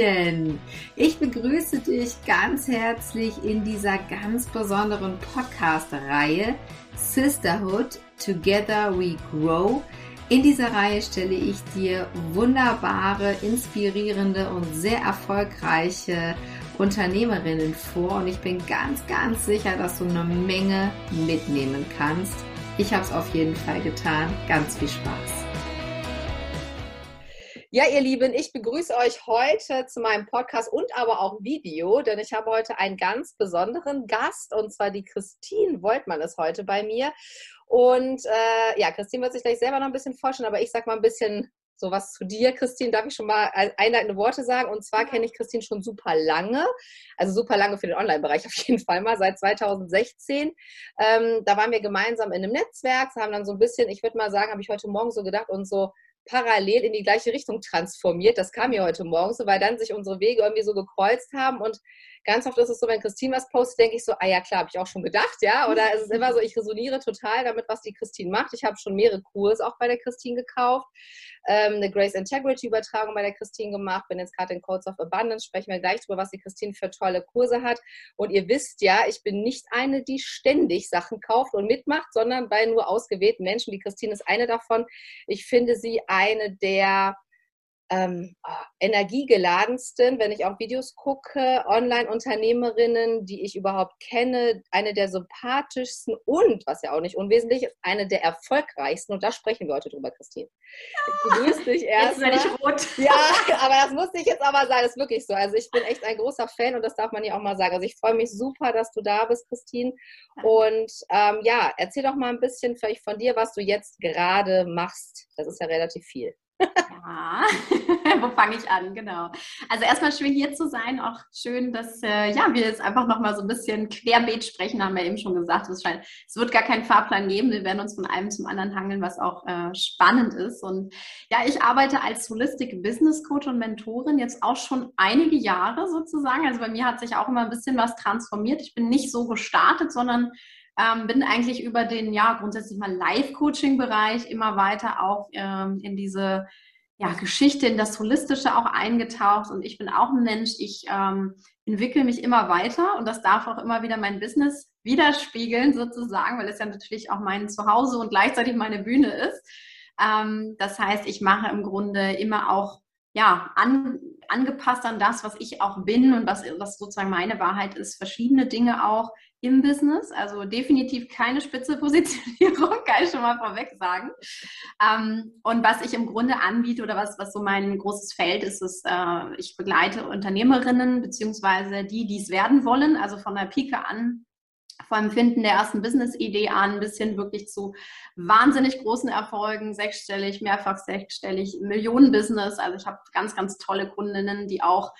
Hallöchen! Ich begrüße dich ganz herzlich in dieser ganz besonderen Podcast-Reihe Sisterhood Together We Grow. In dieser Reihe stelle ich dir wunderbare, inspirierende und sehr erfolgreiche Unternehmerinnen vor und ich bin ganz, ganz sicher, dass du eine Menge mitnehmen kannst. Ich habe es auf jeden Fall getan. Ganz viel Spaß! Ja, ihr Lieben, ich begrüße euch heute zu meinem Podcast und aber auch Video, denn ich habe heute einen ganz besonderen Gast und zwar die Christine Woltmann ist heute bei mir. Und äh, ja, Christine wird sich gleich selber noch ein bisschen vorstellen, aber ich sag mal ein bisschen sowas zu dir, Christine. Darf ich schon mal einleitende Worte sagen? Und zwar kenne ich Christine schon super lange, also super lange für den Online-Bereich auf jeden Fall mal, seit 2016. Ähm, da waren wir gemeinsam in einem Netzwerk, haben dann so ein bisschen, ich würde mal sagen, habe ich heute Morgen so gedacht und so parallel in die gleiche Richtung transformiert. Das kam mir heute Morgen so, weil dann sich unsere Wege irgendwie so gekreuzt haben und ganz oft ist es so, wenn Christine was postet, denke ich so, ah ja klar, habe ich auch schon gedacht, ja. Oder es ist immer so, ich resoniere total damit, was die Christine macht. Ich habe schon mehrere Kurse auch bei der Christine gekauft, ähm, eine Grace Integrity Übertragung bei der Christine gemacht, bin jetzt gerade in Codes of Abundance, sprechen wir gleich drüber, was die Christine für tolle Kurse hat. Und ihr wisst ja, ich bin nicht eine, die ständig Sachen kauft und mitmacht, sondern bei nur ausgewählten Menschen. Die Christine ist eine davon. Ich finde sie eine der ähm, ah, energiegeladensten, wenn ich auch Videos gucke, Online-Unternehmerinnen, die ich überhaupt kenne, eine der sympathischsten und, was ja auch nicht unwesentlich ist, eine der erfolgreichsten. Und da sprechen wir heute drüber, Christine. Ich begrüße dich erst. Jetzt werde ich rot. Ja, aber das muss ich jetzt aber sagen, das ist wirklich so. Also ich bin echt ein großer Fan und das darf man ja auch mal sagen. Also ich freue mich super, dass du da bist, Christine. Und ähm, ja, erzähl doch mal ein bisschen vielleicht von dir, was du jetzt gerade machst. Das ist ja relativ viel. Ja, wo fange ich an? Genau. Also erstmal schön hier zu sein. Auch schön, dass äh, ja, wir jetzt einfach nochmal so ein bisschen querbeet sprechen, haben wir eben schon gesagt. Es, scheint, es wird gar keinen Fahrplan geben. Wir werden uns von einem zum anderen hangeln, was auch äh, spannend ist. Und ja, ich arbeite als Holistic Business Coach und Mentorin jetzt auch schon einige Jahre sozusagen. Also bei mir hat sich auch immer ein bisschen was transformiert. Ich bin nicht so gestartet, sondern ähm, bin eigentlich über den, ja, grundsätzlich mal Live-Coaching-Bereich immer weiter auch ähm, in diese ja, Geschichte, in das Holistische auch eingetaucht. Und ich bin auch ein Mensch, ich ähm, entwickle mich immer weiter und das darf auch immer wieder mein Business widerspiegeln sozusagen, weil es ja natürlich auch mein Zuhause und gleichzeitig meine Bühne ist. Ähm, das heißt, ich mache im Grunde immer auch ja, an, angepasst an das, was ich auch bin und was, was sozusagen meine Wahrheit ist, verschiedene Dinge auch im Business. Also definitiv keine spitze Positionierung, kann ich schon mal vorweg sagen. Ähm, und was ich im Grunde anbiete oder was, was so mein großes Feld ist, ist, äh, ich begleite Unternehmerinnen beziehungsweise die, die es werden wollen, also von der Pike an vom Finden der ersten Business-Idee an bis hin wirklich zu wahnsinnig großen Erfolgen, sechsstellig, mehrfach sechsstellig, Millionen-Business. Also ich habe ganz, ganz tolle Kundinnen, die auch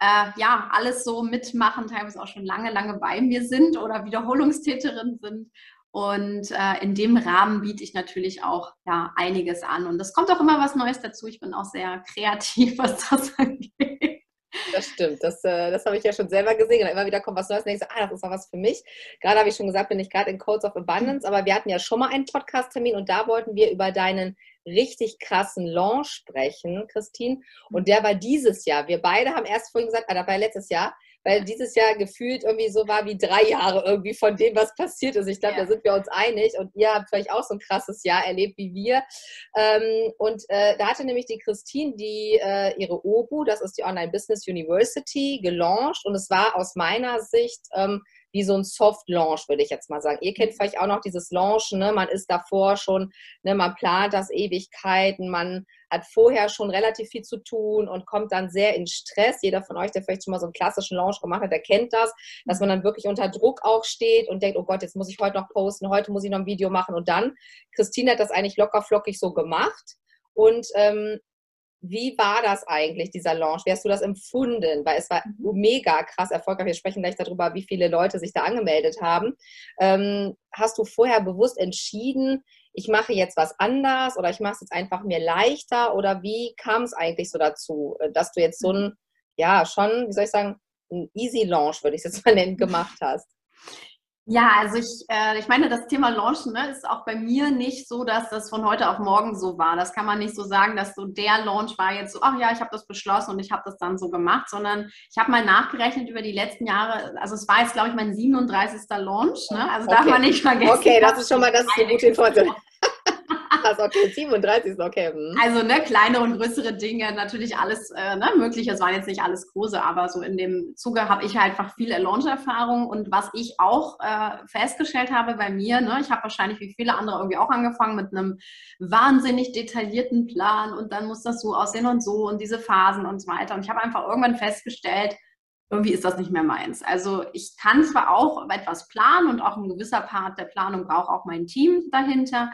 äh, ja alles so mitmachen, teilweise auch schon lange, lange bei mir sind oder Wiederholungstäterin sind. Und äh, in dem Rahmen biete ich natürlich auch ja, einiges an. Und es kommt auch immer was Neues dazu. Ich bin auch sehr kreativ, was das angeht. Das stimmt, das, äh, das habe ich ja schon selber gesehen. Und immer wieder kommt was Neues und denkst, ah, das ist doch was für mich. Gerade habe ich schon gesagt, bin ich gerade in Codes of Abundance, aber wir hatten ja schon mal einen Podcast-Termin und da wollten wir über deinen richtig krassen Launch sprechen, Christine. Und der war dieses Jahr. Wir beide haben erst vorhin gesagt, ah, das war letztes Jahr weil dieses Jahr gefühlt irgendwie so war wie drei Jahre irgendwie von dem, was passiert ist. Ich glaube, ja. da sind wir uns einig und ihr habt vielleicht auch so ein krasses Jahr erlebt wie wir. Ähm, und äh, da hatte nämlich die Christine die äh, ihre OBU, das ist die Online Business University, gelauncht und es war aus meiner Sicht ähm, wie so ein Soft-Launch, würde ich jetzt mal sagen. Ihr kennt mhm. vielleicht auch noch dieses Launch, ne? man ist davor schon, ne? man plant das Ewigkeiten, man hat vorher schon relativ viel zu tun und kommt dann sehr in Stress. Jeder von euch, der vielleicht schon mal so einen klassischen Launch gemacht hat, der kennt das, dass man dann wirklich unter Druck auch steht und denkt, oh Gott, jetzt muss ich heute noch posten, heute muss ich noch ein Video machen und dann, Christine hat das eigentlich locker flockig so gemacht und ähm, wie war das eigentlich, dieser Launch? Wie hast du das empfunden? Weil es war mhm. mega krass erfolgreich. Wir sprechen gleich darüber, wie viele Leute sich da angemeldet haben. Ähm, hast du vorher bewusst entschieden, ich mache jetzt was anders oder ich mache es jetzt einfach mir leichter? Oder wie kam es eigentlich so dazu, dass du jetzt so ein, ja, schon, wie soll ich sagen, ein Easy Launch, würde ich es jetzt mal nennen, gemacht hast? Ja, also ich, äh, ich meine, das Thema Launchen ne, ist auch bei mir nicht so, dass das von heute auf morgen so war. Das kann man nicht so sagen, dass so der Launch war jetzt so, ach ja, ich habe das beschlossen und ich habe das dann so gemacht, sondern ich habe mal nachgerechnet über die letzten Jahre. Also es war jetzt, glaube ich, mein 37. Launch. Ne? Also okay. darf man nicht vergessen. Okay, das ist schon mal das ist eine gute Information krass, okay, 37 ist okay. Hm. Also ne, kleine und größere Dinge, natürlich alles äh, ne, möglich. Es waren jetzt nicht alles große, aber so in dem Zuge habe ich halt einfach viele Launch-Erfahrung und was ich auch äh, festgestellt habe bei mir, ne, ich habe wahrscheinlich wie viele andere irgendwie auch angefangen mit einem wahnsinnig detaillierten Plan und dann muss das so aussehen und so und diese Phasen und so weiter. Und ich habe einfach irgendwann festgestellt, irgendwie ist das nicht mehr meins. Also ich kann zwar auch etwas planen und auch ein gewisser Part der Planung braucht auch mein Team dahinter,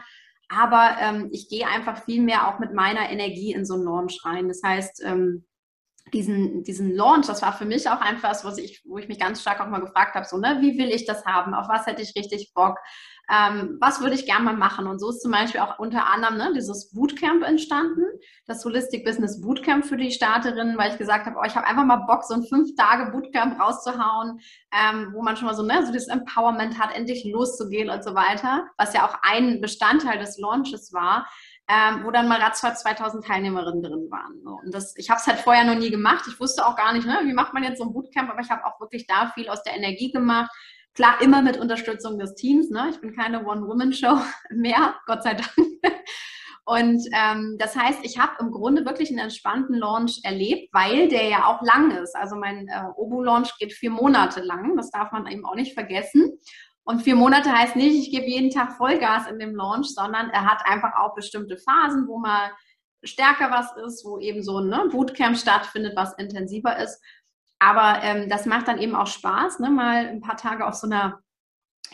aber ähm, ich gehe einfach viel mehr auch mit meiner Energie in so einen Launch rein. Das heißt, ähm, diesen, diesen Launch, das war für mich auch einfach was, ich, wo ich mich ganz stark auch mal gefragt habe, so, ne, wie will ich das haben? Auf was hätte ich richtig Bock? Ähm, was würde ich gerne mal machen? Und so ist zum Beispiel auch unter anderem ne, dieses Bootcamp entstanden, das Holistic Business Bootcamp für die Starterinnen, weil ich gesagt habe, oh, ich habe einfach mal Bock, so ein fünf Tage Bootcamp rauszuhauen, ähm, wo man schon mal so, ne, so dieses Empowerment hat, endlich loszugehen und so weiter, was ja auch ein Bestandteil des Launches war. Ähm, wo dann mal ratzfatz 2000 Teilnehmerinnen drin waren. So. Und das, ich habe es halt vorher noch nie gemacht. Ich wusste auch gar nicht, ne, wie macht man jetzt so ein Bootcamp, aber ich habe auch wirklich da viel aus der Energie gemacht, Klar, immer mit Unterstützung des Teams. Ne? Ich bin keine One-Woman-Show mehr, Gott sei Dank. Und ähm, das heißt, ich habe im Grunde wirklich einen entspannten Launch erlebt, weil der ja auch lang ist. Also mein äh, Obo-Launch geht vier Monate lang. Das darf man eben auch nicht vergessen. Und vier Monate heißt nicht, ich gebe jeden Tag Vollgas in dem Launch, sondern er hat einfach auch bestimmte Phasen, wo mal stärker was ist, wo eben so ein ne, Bootcamp stattfindet, was intensiver ist. Aber ähm, das macht dann eben auch Spaß, ne? mal ein paar Tage auf so einer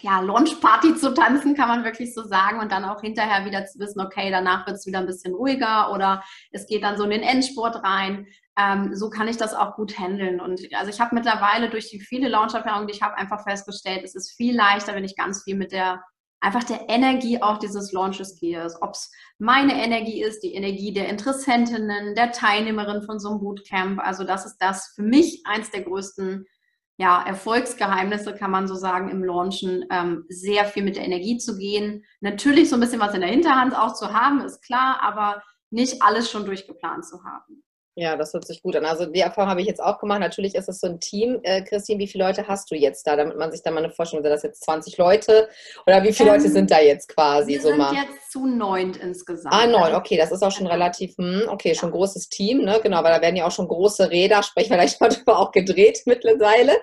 ja, Launch-Party zu tanzen, kann man wirklich so sagen. Und dann auch hinterher wieder zu wissen, okay, danach wird es wieder ein bisschen ruhiger oder es geht dann so in den Endsport rein. Ähm, so kann ich das auch gut handeln. Und also ich habe mittlerweile durch die viele Launch-Erfahrungen, die ich habe, einfach festgestellt, es ist viel leichter, wenn ich ganz viel mit der einfach der Energie auch dieses Launches gehe. Ob es meine Energie ist, die Energie der Interessentinnen, der Teilnehmerin von so einem Bootcamp. Also das ist das für mich eins der größten ja, Erfolgsgeheimnisse, kann man so sagen, im Launchen, ähm, sehr viel mit der Energie zu gehen. Natürlich so ein bisschen was in der Hinterhand auch zu haben, ist klar, aber nicht alles schon durchgeplant zu haben. Ja, das hört sich gut an. Also die Erfahrung habe ich jetzt auch gemacht. Natürlich ist es so ein Team. Äh, Christine, wie viele Leute hast du jetzt da, damit man sich da mal eine Vorstellung sind das jetzt 20 Leute? Oder wie viele ähm, Leute sind da jetzt quasi? Wir so sind mal? jetzt zu neunt insgesamt. Ah, neun, okay, das ist auch schon relativ, hm, okay, ja. schon großes Team, ne? Genau, weil da werden ja auch schon große Räder, sprechen vielleicht darüber auch gedreht mittlerweile.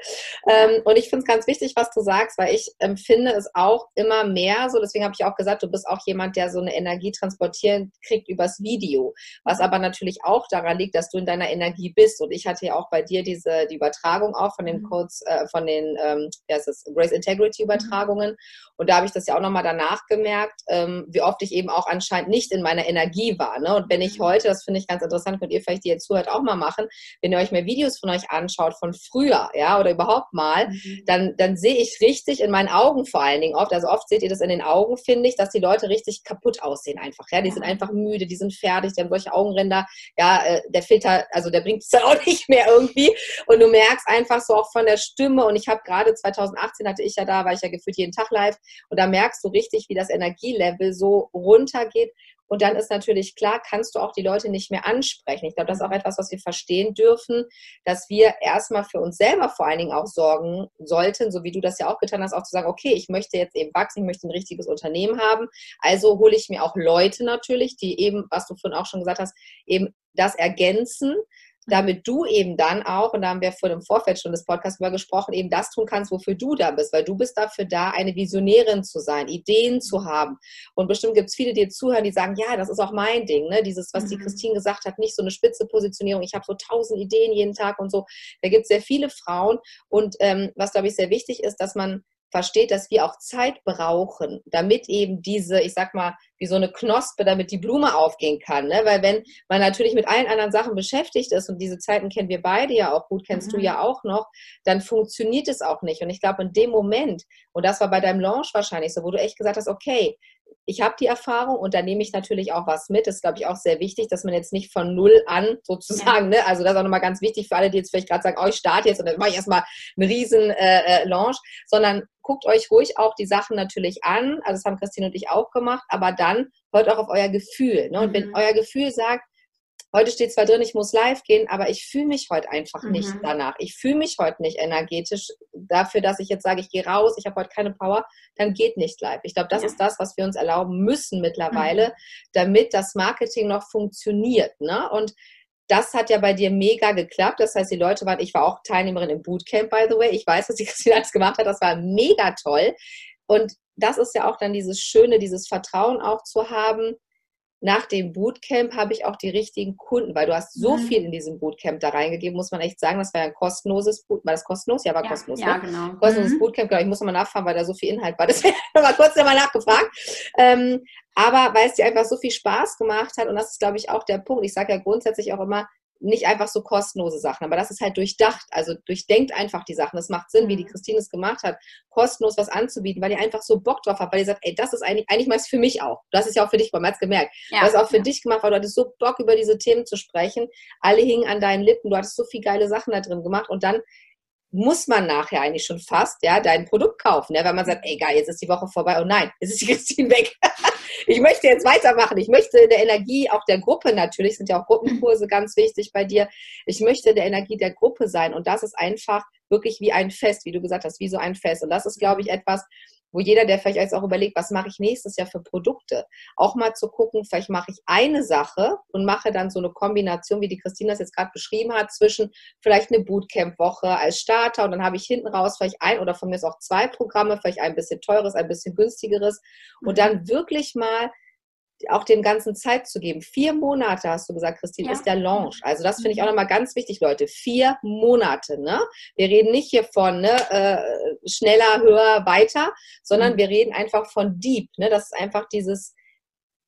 Ähm, und ich finde es ganz wichtig, was du sagst, weil ich empfinde es auch immer mehr so, deswegen habe ich auch gesagt, du bist auch jemand, der so eine Energie transportieren kriegt übers Video. Was aber natürlich auch daran liegt, dass dass du in deiner Energie bist. Und ich hatte ja auch bei dir diese die Übertragung auch von den mhm. Codes, äh, von den ähm, ja, es Grace Integrity mhm. Übertragungen. Und da habe ich das ja auch nochmal danach gemerkt, ähm, wie oft ich eben auch anscheinend nicht in meiner Energie war. Ne? Und wenn ich mhm. heute, das finde ich ganz interessant, könnt ihr vielleicht, die jetzt zuhört, auch mal machen, wenn ihr euch mehr Videos von euch anschaut, von früher, ja, oder überhaupt mal, mhm. dann, dann sehe ich richtig in meinen Augen vor allen Dingen oft, also oft seht ihr das in den Augen, finde ich, dass die Leute richtig kaputt aussehen einfach. Ja, die sind einfach müde, die sind fertig, die haben solche Augenränder, ja, äh, der Filter, also der bringt es dann auch nicht mehr irgendwie. Und du merkst einfach so auch von der Stimme. Und ich habe gerade 2018 hatte ich ja da, war ich ja gefühlt jeden Tag live. Und da merkst du richtig, wie das Energielevel so runtergeht. Und dann ist natürlich klar, kannst du auch die Leute nicht mehr ansprechen. Ich glaube, das ist auch etwas, was wir verstehen dürfen, dass wir erstmal für uns selber vor allen Dingen auch sorgen sollten, so wie du das ja auch getan hast, auch zu sagen, okay, ich möchte jetzt eben wachsen, ich möchte ein richtiges Unternehmen haben. Also hole ich mir auch Leute natürlich, die eben, was du vorhin auch schon gesagt hast, eben das ergänzen, damit du eben dann auch, und da haben wir vor dem Vorfeld schon des Podcasts über gesprochen, eben das tun kannst, wofür du da bist, weil du bist dafür da, eine Visionärin zu sein, Ideen zu haben. Und bestimmt gibt es viele, die dir zuhören, die sagen, ja, das ist auch mein Ding, ne? dieses, was die mhm. Christine gesagt hat, nicht so eine spitze Positionierung, ich habe so tausend Ideen jeden Tag und so. Da gibt es sehr viele Frauen und ähm, was, glaube ich, sehr wichtig ist, dass man versteht, dass wir auch Zeit brauchen, damit eben diese, ich sag mal, wie so eine Knospe, damit die Blume aufgehen kann. Ne? Weil wenn man natürlich mit allen anderen Sachen beschäftigt ist, und diese Zeiten kennen wir beide ja auch gut, kennst mhm. du ja auch noch, dann funktioniert es auch nicht. Und ich glaube, in dem Moment, und das war bei deinem Launch wahrscheinlich so, wo du echt gesagt hast, okay, ich habe die Erfahrung und da nehme ich natürlich auch was mit. Das ist, glaube ich, auch sehr wichtig, dass man jetzt nicht von null an sozusagen, ja. ne, also das ist auch nochmal ganz wichtig für alle, die jetzt vielleicht gerade sagen, oh, ich starte jetzt und dann mache ich erstmal einen riesen äh, äh, Launch, sondern guckt euch ruhig auch die Sachen natürlich an. Also das haben Christine und ich auch gemacht, aber dann hört auch auf euer Gefühl. Ne? Und mhm. wenn euer Gefühl sagt, heute steht zwar drin, ich muss live gehen, aber ich fühle mich heute einfach mhm. nicht danach. Ich fühle mich heute nicht energetisch dafür, dass ich jetzt sage, ich gehe raus, ich habe heute keine Power, dann geht nicht live. Ich glaube, das ja. ist das, was wir uns erlauben müssen mittlerweile, mhm. damit das Marketing noch funktioniert. Ne? Und das hat ja bei dir mega geklappt. Das heißt, die Leute waren, ich war auch Teilnehmerin im Bootcamp, by the way. Ich weiß, dass die Christine alles gemacht hat. Das war mega toll. Und das ist ja auch dann dieses Schöne, dieses Vertrauen auch zu haben, nach dem Bootcamp habe ich auch die richtigen Kunden, weil du hast so mhm. viel in diesem Bootcamp da reingegeben, muss man echt sagen. Das war ja ein kostenloses Bootcamp. War das kostenlos? Ja, war ja, kostenlos. Ja, ne? genau. Kostenloses mhm. Bootcamp, genau. Ich muss nochmal nachfragen, weil da so viel Inhalt war. Deswegen mal kurz nochmal nachgefragt. Ähm, aber weil es dir einfach so viel Spaß gemacht hat, und das ist, glaube ich, auch der Punkt. Ich sage ja grundsätzlich auch immer, nicht einfach so kostenlose Sachen, aber das ist halt durchdacht, also durchdenkt einfach die Sachen. Es macht Sinn, wie die mhm. Christine es gemacht hat, kostenlos was anzubieten, weil ihr einfach so Bock drauf habt, weil ihr sagt, ey, das ist eigentlich, eigentlich mal für mich auch. Du hast es ja auch für dich man hat gemerkt. Ja, du hast es auch für ja. dich gemacht, weil du hattest so Bock, über diese Themen zu sprechen. Alle hingen an deinen Lippen, du hattest so viele geile Sachen da drin gemacht und dann muss man nachher eigentlich schon fast ja dein Produkt kaufen, ja, wenn man sagt, ey geil, jetzt ist die Woche vorbei und nein, jetzt ist die Christine weg. ich möchte jetzt weitermachen. Ich möchte in der Energie auch der Gruppe natürlich, sind ja auch Gruppenkurse ganz wichtig bei dir. Ich möchte in der Energie der Gruppe sein und das ist einfach wirklich wie ein Fest, wie du gesagt hast, wie so ein Fest. Und das ist, glaube ich, etwas, wo jeder, der vielleicht jetzt auch überlegt, was mache ich nächstes Jahr für Produkte, auch mal zu gucken, vielleicht mache ich eine Sache und mache dann so eine Kombination, wie die Christine das jetzt gerade beschrieben hat, zwischen vielleicht eine Bootcamp-Woche als Starter und dann habe ich hinten raus vielleicht ein oder von mir ist auch zwei Programme, vielleicht ein bisschen teures, ein bisschen günstigeres und dann wirklich mal auch dem ganzen Zeit zu geben. Vier Monate, hast du gesagt, Christine, ja. ist der Launch. Also das finde ich auch nochmal ganz wichtig, Leute. Vier Monate. Ne? Wir reden nicht hier von ne, äh, schneller, höher, weiter, sondern mhm. wir reden einfach von deep. Ne? Das ist einfach dieses,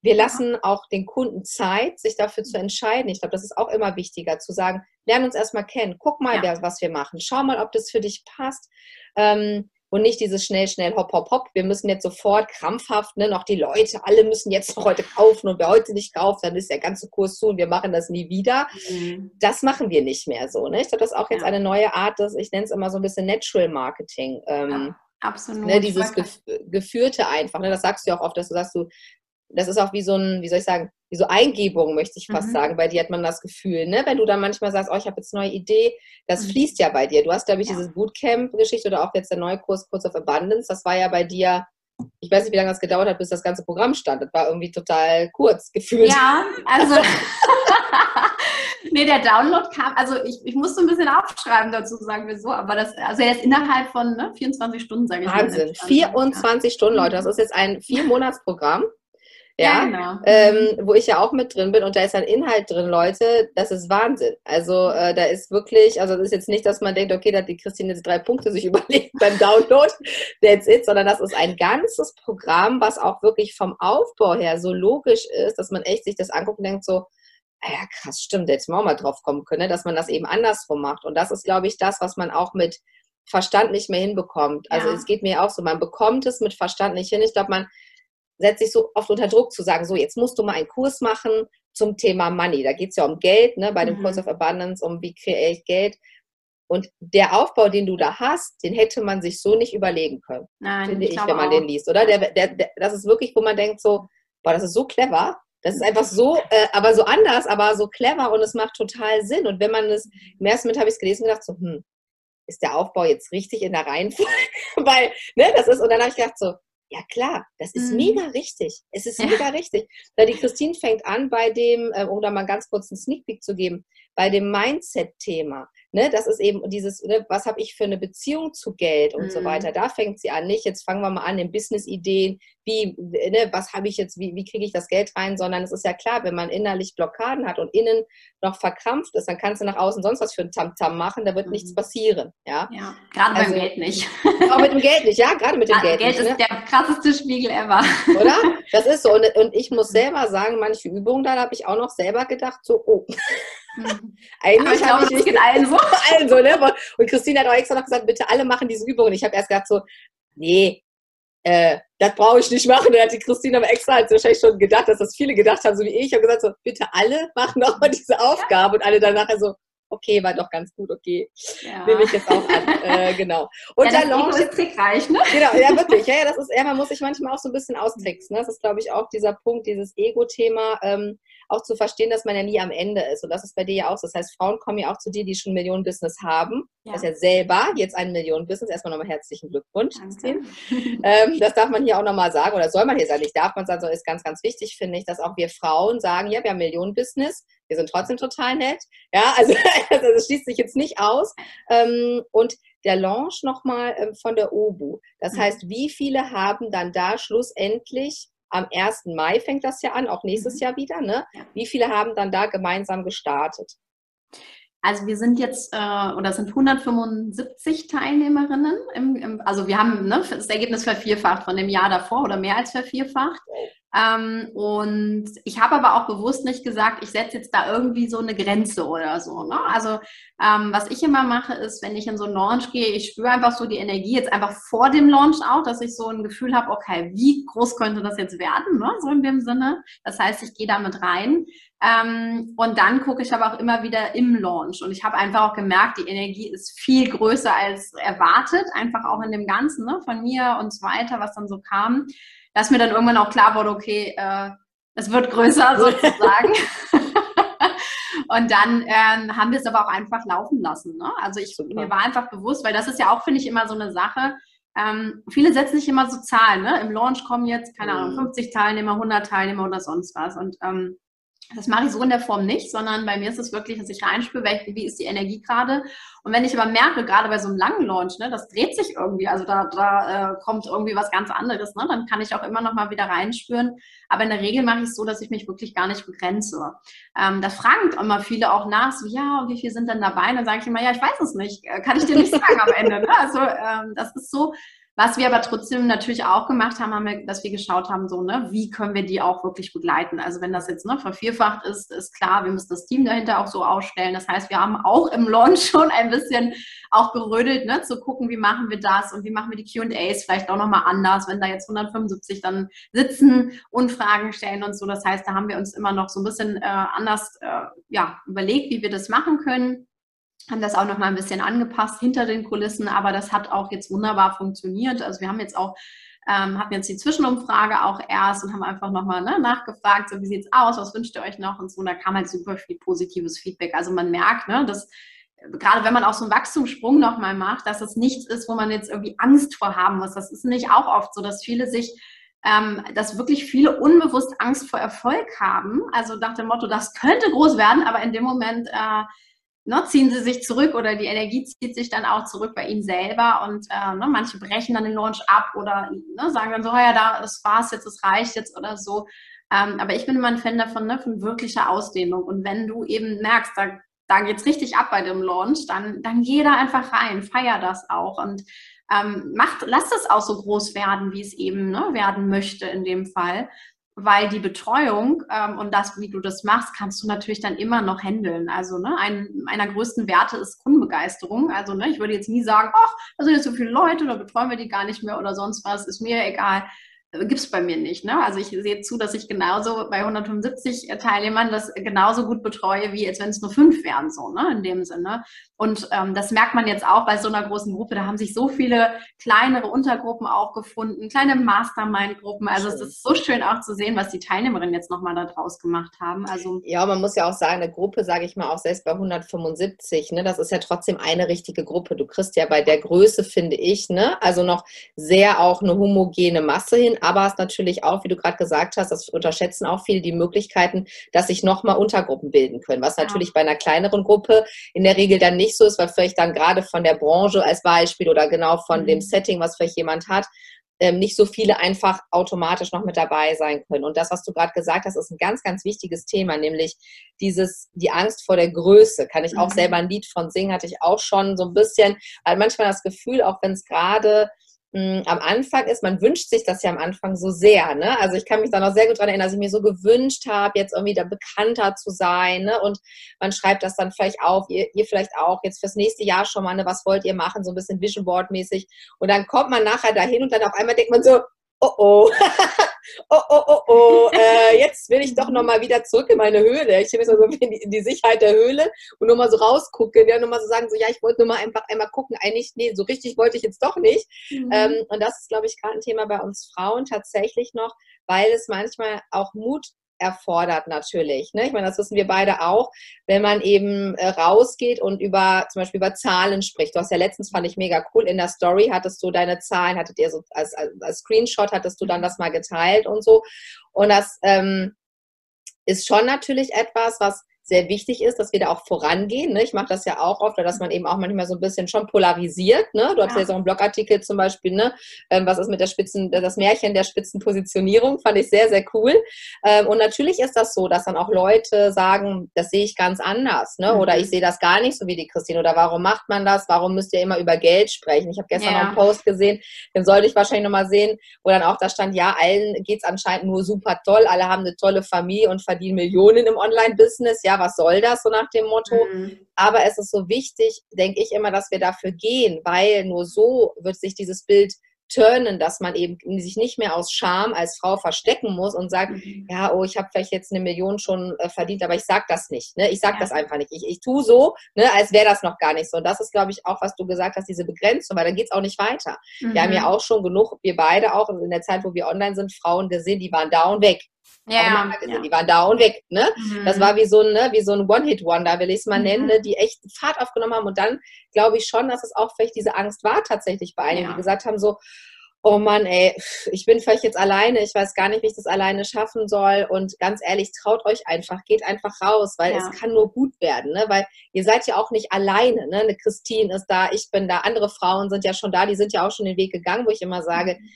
wir lassen auch den Kunden Zeit, sich dafür zu entscheiden. Ich glaube, das ist auch immer wichtiger, zu sagen, lern uns erstmal kennen, guck mal, ja. wer, was wir machen, schau mal, ob das für dich passt. Ähm, und nicht dieses schnell, schnell, hopp, hopp, hopp. Wir müssen jetzt sofort krampfhaft, ne, noch die Leute, alle müssen jetzt noch heute kaufen und wer heute nicht kauft, dann ist der ganze Kurs zu und wir machen das nie wieder. Mhm. Das machen wir nicht mehr so. Ne? Ich glaube, das ist auch jetzt ja. eine neue Art, das, ich nenne es immer so ein bisschen Natural Marketing. Ähm, ja. Absolut. Ne, dieses Gef Geführte einfach. Ne, das sagst du ja auch oft, dass du sagst, du, das ist auch wie so ein, wie soll ich sagen, wie so Eingebung, möchte ich fast mhm. sagen. Bei dir hat man das Gefühl, ne? Wenn du dann manchmal sagst, oh, ich habe jetzt eine neue Idee, das mhm. fließt ja bei dir. Du hast, glaube ich, ja. dieses Bootcamp-Geschichte oder auch jetzt der neue Kurs Kurz of Abundance, das war ja bei dir ich weiß nicht, wie lange das gedauert hat, bis das ganze Programm stand. Das war irgendwie total kurz gefühlt. Ja, also. nee, der Download kam, also ich, ich musste ein bisschen aufschreiben dazu, sagen wir so, aber das, also er ist innerhalb von ne, 24 Stunden, sage ich Wahnsinn, 24 Stunden, Leute. Das ist jetzt ein Vier-Monats-Programm. Ja, genau. ähm, wo ich ja auch mit drin bin und da ist ein Inhalt drin, Leute, das ist Wahnsinn. Also äh, da ist wirklich, also das ist jetzt nicht, dass man denkt, okay, da hat die Christine jetzt drei Punkte sich überlegt beim Download, that's it, sondern das ist ein ganzes Programm, was auch wirklich vom Aufbau her so logisch ist, dass man echt sich das anguckt und denkt so, ah ja krass, stimmt, jetzt mal mal drauf kommen können, dass man das eben andersrum macht. Und das ist, glaube ich, das, was man auch mit Verstand nicht mehr hinbekommt. Also ja. es geht mir auch so, man bekommt es mit Verstand nicht hin. Ich glaube, man setzt sich so oft unter Druck zu sagen, so jetzt musst du mal einen Kurs machen zum Thema Money. Da geht es ja um Geld, ne, bei dem mhm. Kurs of Abundance, um wie kreiere ich Geld. Und der Aufbau, den du da hast, den hätte man sich so nicht überlegen können, Nein, finde ich, ich wenn man auch. den liest, oder? Der, der, der, das ist wirklich, wo man denkt so, boah, das ist so clever. Das ist einfach so, äh, aber so anders, aber so clever und es macht total Sinn. Und wenn man es, im ersten Moment habe ich es gelesen und gedacht so, hm, ist der Aufbau jetzt richtig in der Reihenfolge? Weil, ne, das ist, und dann habe ich gedacht so, ja klar, das ist mhm. mega richtig. Es ist ja. mega richtig. Da die Christine fängt an bei dem, äh, um da mal ganz kurz einen Sneak Peek zu geben, bei dem Mindset-Thema. Ne, das ist eben dieses, ne, was habe ich für eine Beziehung zu Geld und mhm. so weiter. Da fängt sie an, nicht jetzt fangen wir mal an in Business-Ideen, wie, ne, was habe ich jetzt, wie, wie kriege ich das Geld rein, sondern es ist ja klar, wenn man innerlich Blockaden hat und innen noch verkrampft ist, dann kannst du nach außen sonst was für ein Tamtam -Tam machen, da wird mhm. nichts passieren. Ja, ja gerade also, beim Geld nicht. Auch mit dem Geld nicht, ja, gerade mit dem Geld, Geld nicht. Geld ist ne? der krasseste Spiegel ever. Oder? Das ist so. Und, und ich muss selber sagen, manche Übungen, da habe ich auch noch selber gedacht, so, oh. Mhm. Eigentlich habe ich, nicht allen so. allen so, ne? Und Christine hat auch extra noch gesagt, bitte alle machen diese Übungen. Ich habe erst gedacht so, nee, äh, das brauche ich nicht machen. Und dann hat die Christine aber extra halt wahrscheinlich schon gedacht, dass das viele gedacht haben, so wie ich. Ich habe gesagt, so, bitte alle machen nochmal diese Aufgabe. Und alle dann nachher so, okay, war doch ganz gut, okay. Ja. Nehme ich jetzt auch an. Äh, genau. Und ja, der Launch ist trickreich, ne? Genau, ja, wirklich. Ja, ja, das ist, ja, man muss sich manchmal auch so ein bisschen austricksen. Ne? Das ist, glaube ich, auch dieser Punkt, dieses Ego-Thema. Ähm, auch zu verstehen, dass man ja nie am Ende ist. Und das ist bei dir ja auch so. Das heißt, Frauen kommen ja auch zu dir, die schon Millionen-Business haben. Ja. Das ist ja selber jetzt ein Millionen-Business. Erstmal nochmal herzlichen Glückwunsch. Ähm, das darf man hier auch nochmal sagen, oder soll man hier sagen, nicht darf man sagen, sondern ist ganz, ganz wichtig, finde ich, dass auch wir Frauen sagen, ja, wir haben Millionen-Business, wir sind trotzdem total nett. Ja, also, also das schließt sich jetzt nicht aus. Ähm, und der Launch nochmal ähm, von der OBU. Das mhm. heißt, wie viele haben dann da schlussendlich am 1. Mai fängt das ja an, auch nächstes mhm. Jahr wieder. Ne? Wie viele haben dann da gemeinsam gestartet? Also wir sind jetzt, äh, oder sind 175 Teilnehmerinnen. Im, im, also wir haben ne, das Ergebnis vervierfacht von dem Jahr davor oder mehr als vervierfacht. Ähm, und ich habe aber auch bewusst nicht gesagt, ich setze jetzt da irgendwie so eine Grenze oder so. Ne? Also ähm, was ich immer mache, ist, wenn ich in so einen Launch gehe, ich spüre einfach so die Energie jetzt einfach vor dem Launch auch, dass ich so ein Gefühl habe, okay, wie groß könnte das jetzt werden, ne? so in dem Sinne. Das heißt, ich gehe damit rein. Ähm, und dann gucke ich aber auch immer wieder im Launch. Und ich habe einfach auch gemerkt, die Energie ist viel größer als erwartet, einfach auch in dem Ganzen, ne? von mir und so weiter, was dann so kam dass mir dann irgendwann auch klar wurde, okay, äh, es wird größer sozusagen. Und dann ähm, haben wir es aber auch einfach laufen lassen. Ne? Also ich, mir war einfach bewusst, weil das ist ja auch, finde ich, immer so eine Sache. Ähm, viele setzen sich immer so Zahlen. Ne? Im Launch kommen jetzt, keine Ahnung, 50 mhm. Teilnehmer, 100 Teilnehmer oder sonst was. Und ähm, das mache ich so in der Form nicht, sondern bei mir ist es wirklich, dass ich reinspüre, wie ist die Energie gerade. Und wenn ich aber merke, gerade bei so einem langen Launch, ne, das dreht sich irgendwie, also da, da äh, kommt irgendwie was ganz anderes, ne, dann kann ich auch immer noch mal wieder reinspüren. Aber in der Regel mache ich es so, dass ich mich wirklich gar nicht begrenze. Ähm, da fragen immer viele auch nach, so ja, wie viel sind denn dabei? Und dann sage ich immer, ja, ich weiß es nicht, äh, kann ich dir nicht sagen am Ende. Ne? Also ähm, das ist so, was wir aber trotzdem natürlich auch gemacht haben, haben wir, dass wir geschaut haben, so, ne, wie können wir die auch wirklich begleiten? Also wenn das jetzt ne, vervierfacht ist, ist klar, wir müssen das Team dahinter auch so ausstellen. Das heißt, wir haben auch im Launch schon ein bisschen auch gerödelt, ne, zu gucken, wie machen wir das und wie machen wir die Q&As vielleicht auch nochmal anders, wenn da jetzt 175 dann sitzen und Fragen stellen und so. Das heißt, da haben wir uns immer noch so ein bisschen äh, anders äh, ja, überlegt, wie wir das machen können haben das auch noch mal ein bisschen angepasst hinter den Kulissen, aber das hat auch jetzt wunderbar funktioniert. Also wir haben jetzt auch ähm, hatten jetzt die Zwischenumfrage auch erst und haben einfach nochmal ne, nachgefragt, so wie sieht es aus, was wünscht ihr euch noch und so. Und da kam halt super viel positives Feedback. Also man merkt, ne, dass gerade wenn man auch so einen Wachstumssprung nochmal macht, dass es nichts ist, wo man jetzt irgendwie Angst vor haben muss. Das ist nicht auch oft so, dass viele sich ähm, dass wirklich viele unbewusst Angst vor Erfolg haben. Also nach dem Motto, das könnte groß werden, aber in dem Moment äh, ne, ziehen sie sich zurück oder die Energie zieht sich dann auch zurück bei ihnen selber und äh, ne, manche brechen dann den Launch ab oder ne, sagen dann so, oh ja, da, das war's jetzt, das reicht jetzt oder so. Ähm, aber ich bin immer ein Fan davon, ne, von wirklicher Ausdehnung. Und wenn du eben merkst, da, da geht's richtig ab bei dem Launch, dann, dann geh da einfach rein, feier das auch und ähm, macht, lass es auch so groß werden, wie es eben ne, werden möchte in dem Fall weil die Betreuung ähm, und das, wie du das machst, kannst du natürlich dann immer noch handeln. Also ne, ein meiner größten Werte ist Kundenbegeisterung. Also ne, ich würde jetzt nie sagen, ach, da sind jetzt so viele Leute, da betreuen wir die gar nicht mehr oder sonst was, ist mir egal. Äh, gibt es bei mir nicht. Ne? Also ich sehe zu, dass ich genauso bei 175 Teilnehmern das genauso gut betreue, wie als wenn es nur fünf wären, so ne? in dem Sinne. Und ähm, das merkt man jetzt auch bei so einer großen Gruppe. Da haben sich so viele kleinere Untergruppen auch gefunden, kleine Mastermind-Gruppen. Also schön. es ist so schön auch zu sehen, was die Teilnehmerinnen jetzt nochmal da draus gemacht haben. Also ja, man muss ja auch sagen, eine Gruppe, sage ich mal, auch selbst bei 175, ne, das ist ja trotzdem eine richtige Gruppe. Du kriegst ja bei der Größe, finde ich, ne, also noch sehr auch eine homogene Masse hin, aber hast natürlich auch, wie du gerade gesagt hast, das unterschätzen auch viele die Möglichkeiten, dass sich nochmal Untergruppen bilden können, was natürlich ja. bei einer kleineren Gruppe in der Regel dann nicht so ist, weil vielleicht dann gerade von der Branche als Beispiel oder genau von mhm. dem Setting, was vielleicht jemand hat, ähm, nicht so viele einfach automatisch noch mit dabei sein können. Und das, was du gerade gesagt hast, ist ein ganz, ganz wichtiges Thema, nämlich dieses, die Angst vor der Größe. Kann ich auch mhm. selber ein Lied von singen, hatte ich auch schon so ein bisschen, weil manchmal das Gefühl, auch wenn es gerade am Anfang ist, man wünscht sich das ja am Anfang so sehr. Ne? Also ich kann mich da noch sehr gut daran erinnern, dass ich mir so gewünscht habe, jetzt irgendwie da bekannter zu sein. Ne? Und man schreibt das dann vielleicht auf, ihr, ihr vielleicht auch, jetzt fürs nächste Jahr schon mal, ne, was wollt ihr machen, so ein bisschen Vision Board mäßig. Und dann kommt man nachher dahin und dann auf einmal denkt man so, oh oh, oh oh oh oh, äh, jetzt will ich doch nochmal wieder zurück in meine Höhle. Ich will so in die, in die, Sicherheit der Höhle und nur mal so rausgucken, ja, nur mal so sagen, so ja, ich wollte nur mal einfach einmal gucken, eigentlich, nee, so richtig wollte ich jetzt doch nicht. Mhm. Ähm, und das ist, glaube ich, gerade ein Thema bei uns Frauen tatsächlich noch, weil es manchmal auch Mut erfordert natürlich. Ne? Ich meine, das wissen wir beide auch, wenn man eben äh, rausgeht und über zum Beispiel über Zahlen spricht. Du hast ja letztens, fand ich mega cool, in der Story hattest du deine Zahlen, hattet ihr so als, als, als Screenshot, hattest du dann das mal geteilt und so. Und das ähm, ist schon natürlich etwas, was sehr wichtig ist, dass wir da auch vorangehen. Ne? Ich mache das ja auch oft, dass man eben auch manchmal so ein bisschen schon polarisiert. Ne? Du hast ja jetzt auch einen Blogartikel zum Beispiel, ne? Ähm, was ist mit der Spitzen, das Märchen der Spitzenpositionierung, fand ich sehr, sehr cool. Ähm, und natürlich ist das so, dass dann auch Leute sagen, das sehe ich ganz anders, ne? oder ich mhm. sehe das gar nicht so wie die Christine, oder warum macht man das, warum müsst ihr immer über Geld sprechen? Ich habe gestern ja. noch einen Post gesehen, den sollte ich wahrscheinlich nochmal sehen, wo dann auch da stand, ja, allen geht es anscheinend nur super toll, alle haben eine tolle Familie und verdienen Millionen im Online-Business, ja, was soll das, so nach dem Motto. Mhm. Aber es ist so wichtig, denke ich immer, dass wir dafür gehen, weil nur so wird sich dieses Bild turnen, dass man eben sich nicht mehr aus Scham als Frau verstecken muss und sagt, mhm. ja, oh, ich habe vielleicht jetzt eine Million schon äh, verdient, aber ich sage das nicht. Ne? Ich sage ja. das einfach nicht. Ich, ich tue so, ne, als wäre das noch gar nicht so. Und das ist, glaube ich, auch, was du gesagt hast, diese Begrenzung, weil dann geht es auch nicht weiter. Mhm. Wir haben ja mhm. auch schon genug, wir beide auch in der Zeit, wo wir online sind, Frauen gesehen, die waren da und weg. Ja, ja. Die waren da und weg. Ne? Mhm. Das war wie so ein, ne, wie so ein One-Hit-Wonder, will ich es mal mhm. nennen, ne? die echt Fahrt aufgenommen haben. Und dann glaube ich schon, dass es auch vielleicht diese Angst war tatsächlich bei einigen, ja. die gesagt haben so, oh Mann, ey, ich bin vielleicht jetzt alleine, ich weiß gar nicht, wie ich das alleine schaffen soll. Und ganz ehrlich, traut euch einfach, geht einfach raus, weil ja. es kann nur gut werden, ne? Weil ihr seid ja auch nicht alleine, ne? Eine Christine ist da, ich bin da, andere Frauen sind ja schon da, die sind ja auch schon den Weg gegangen, wo ich immer sage, mhm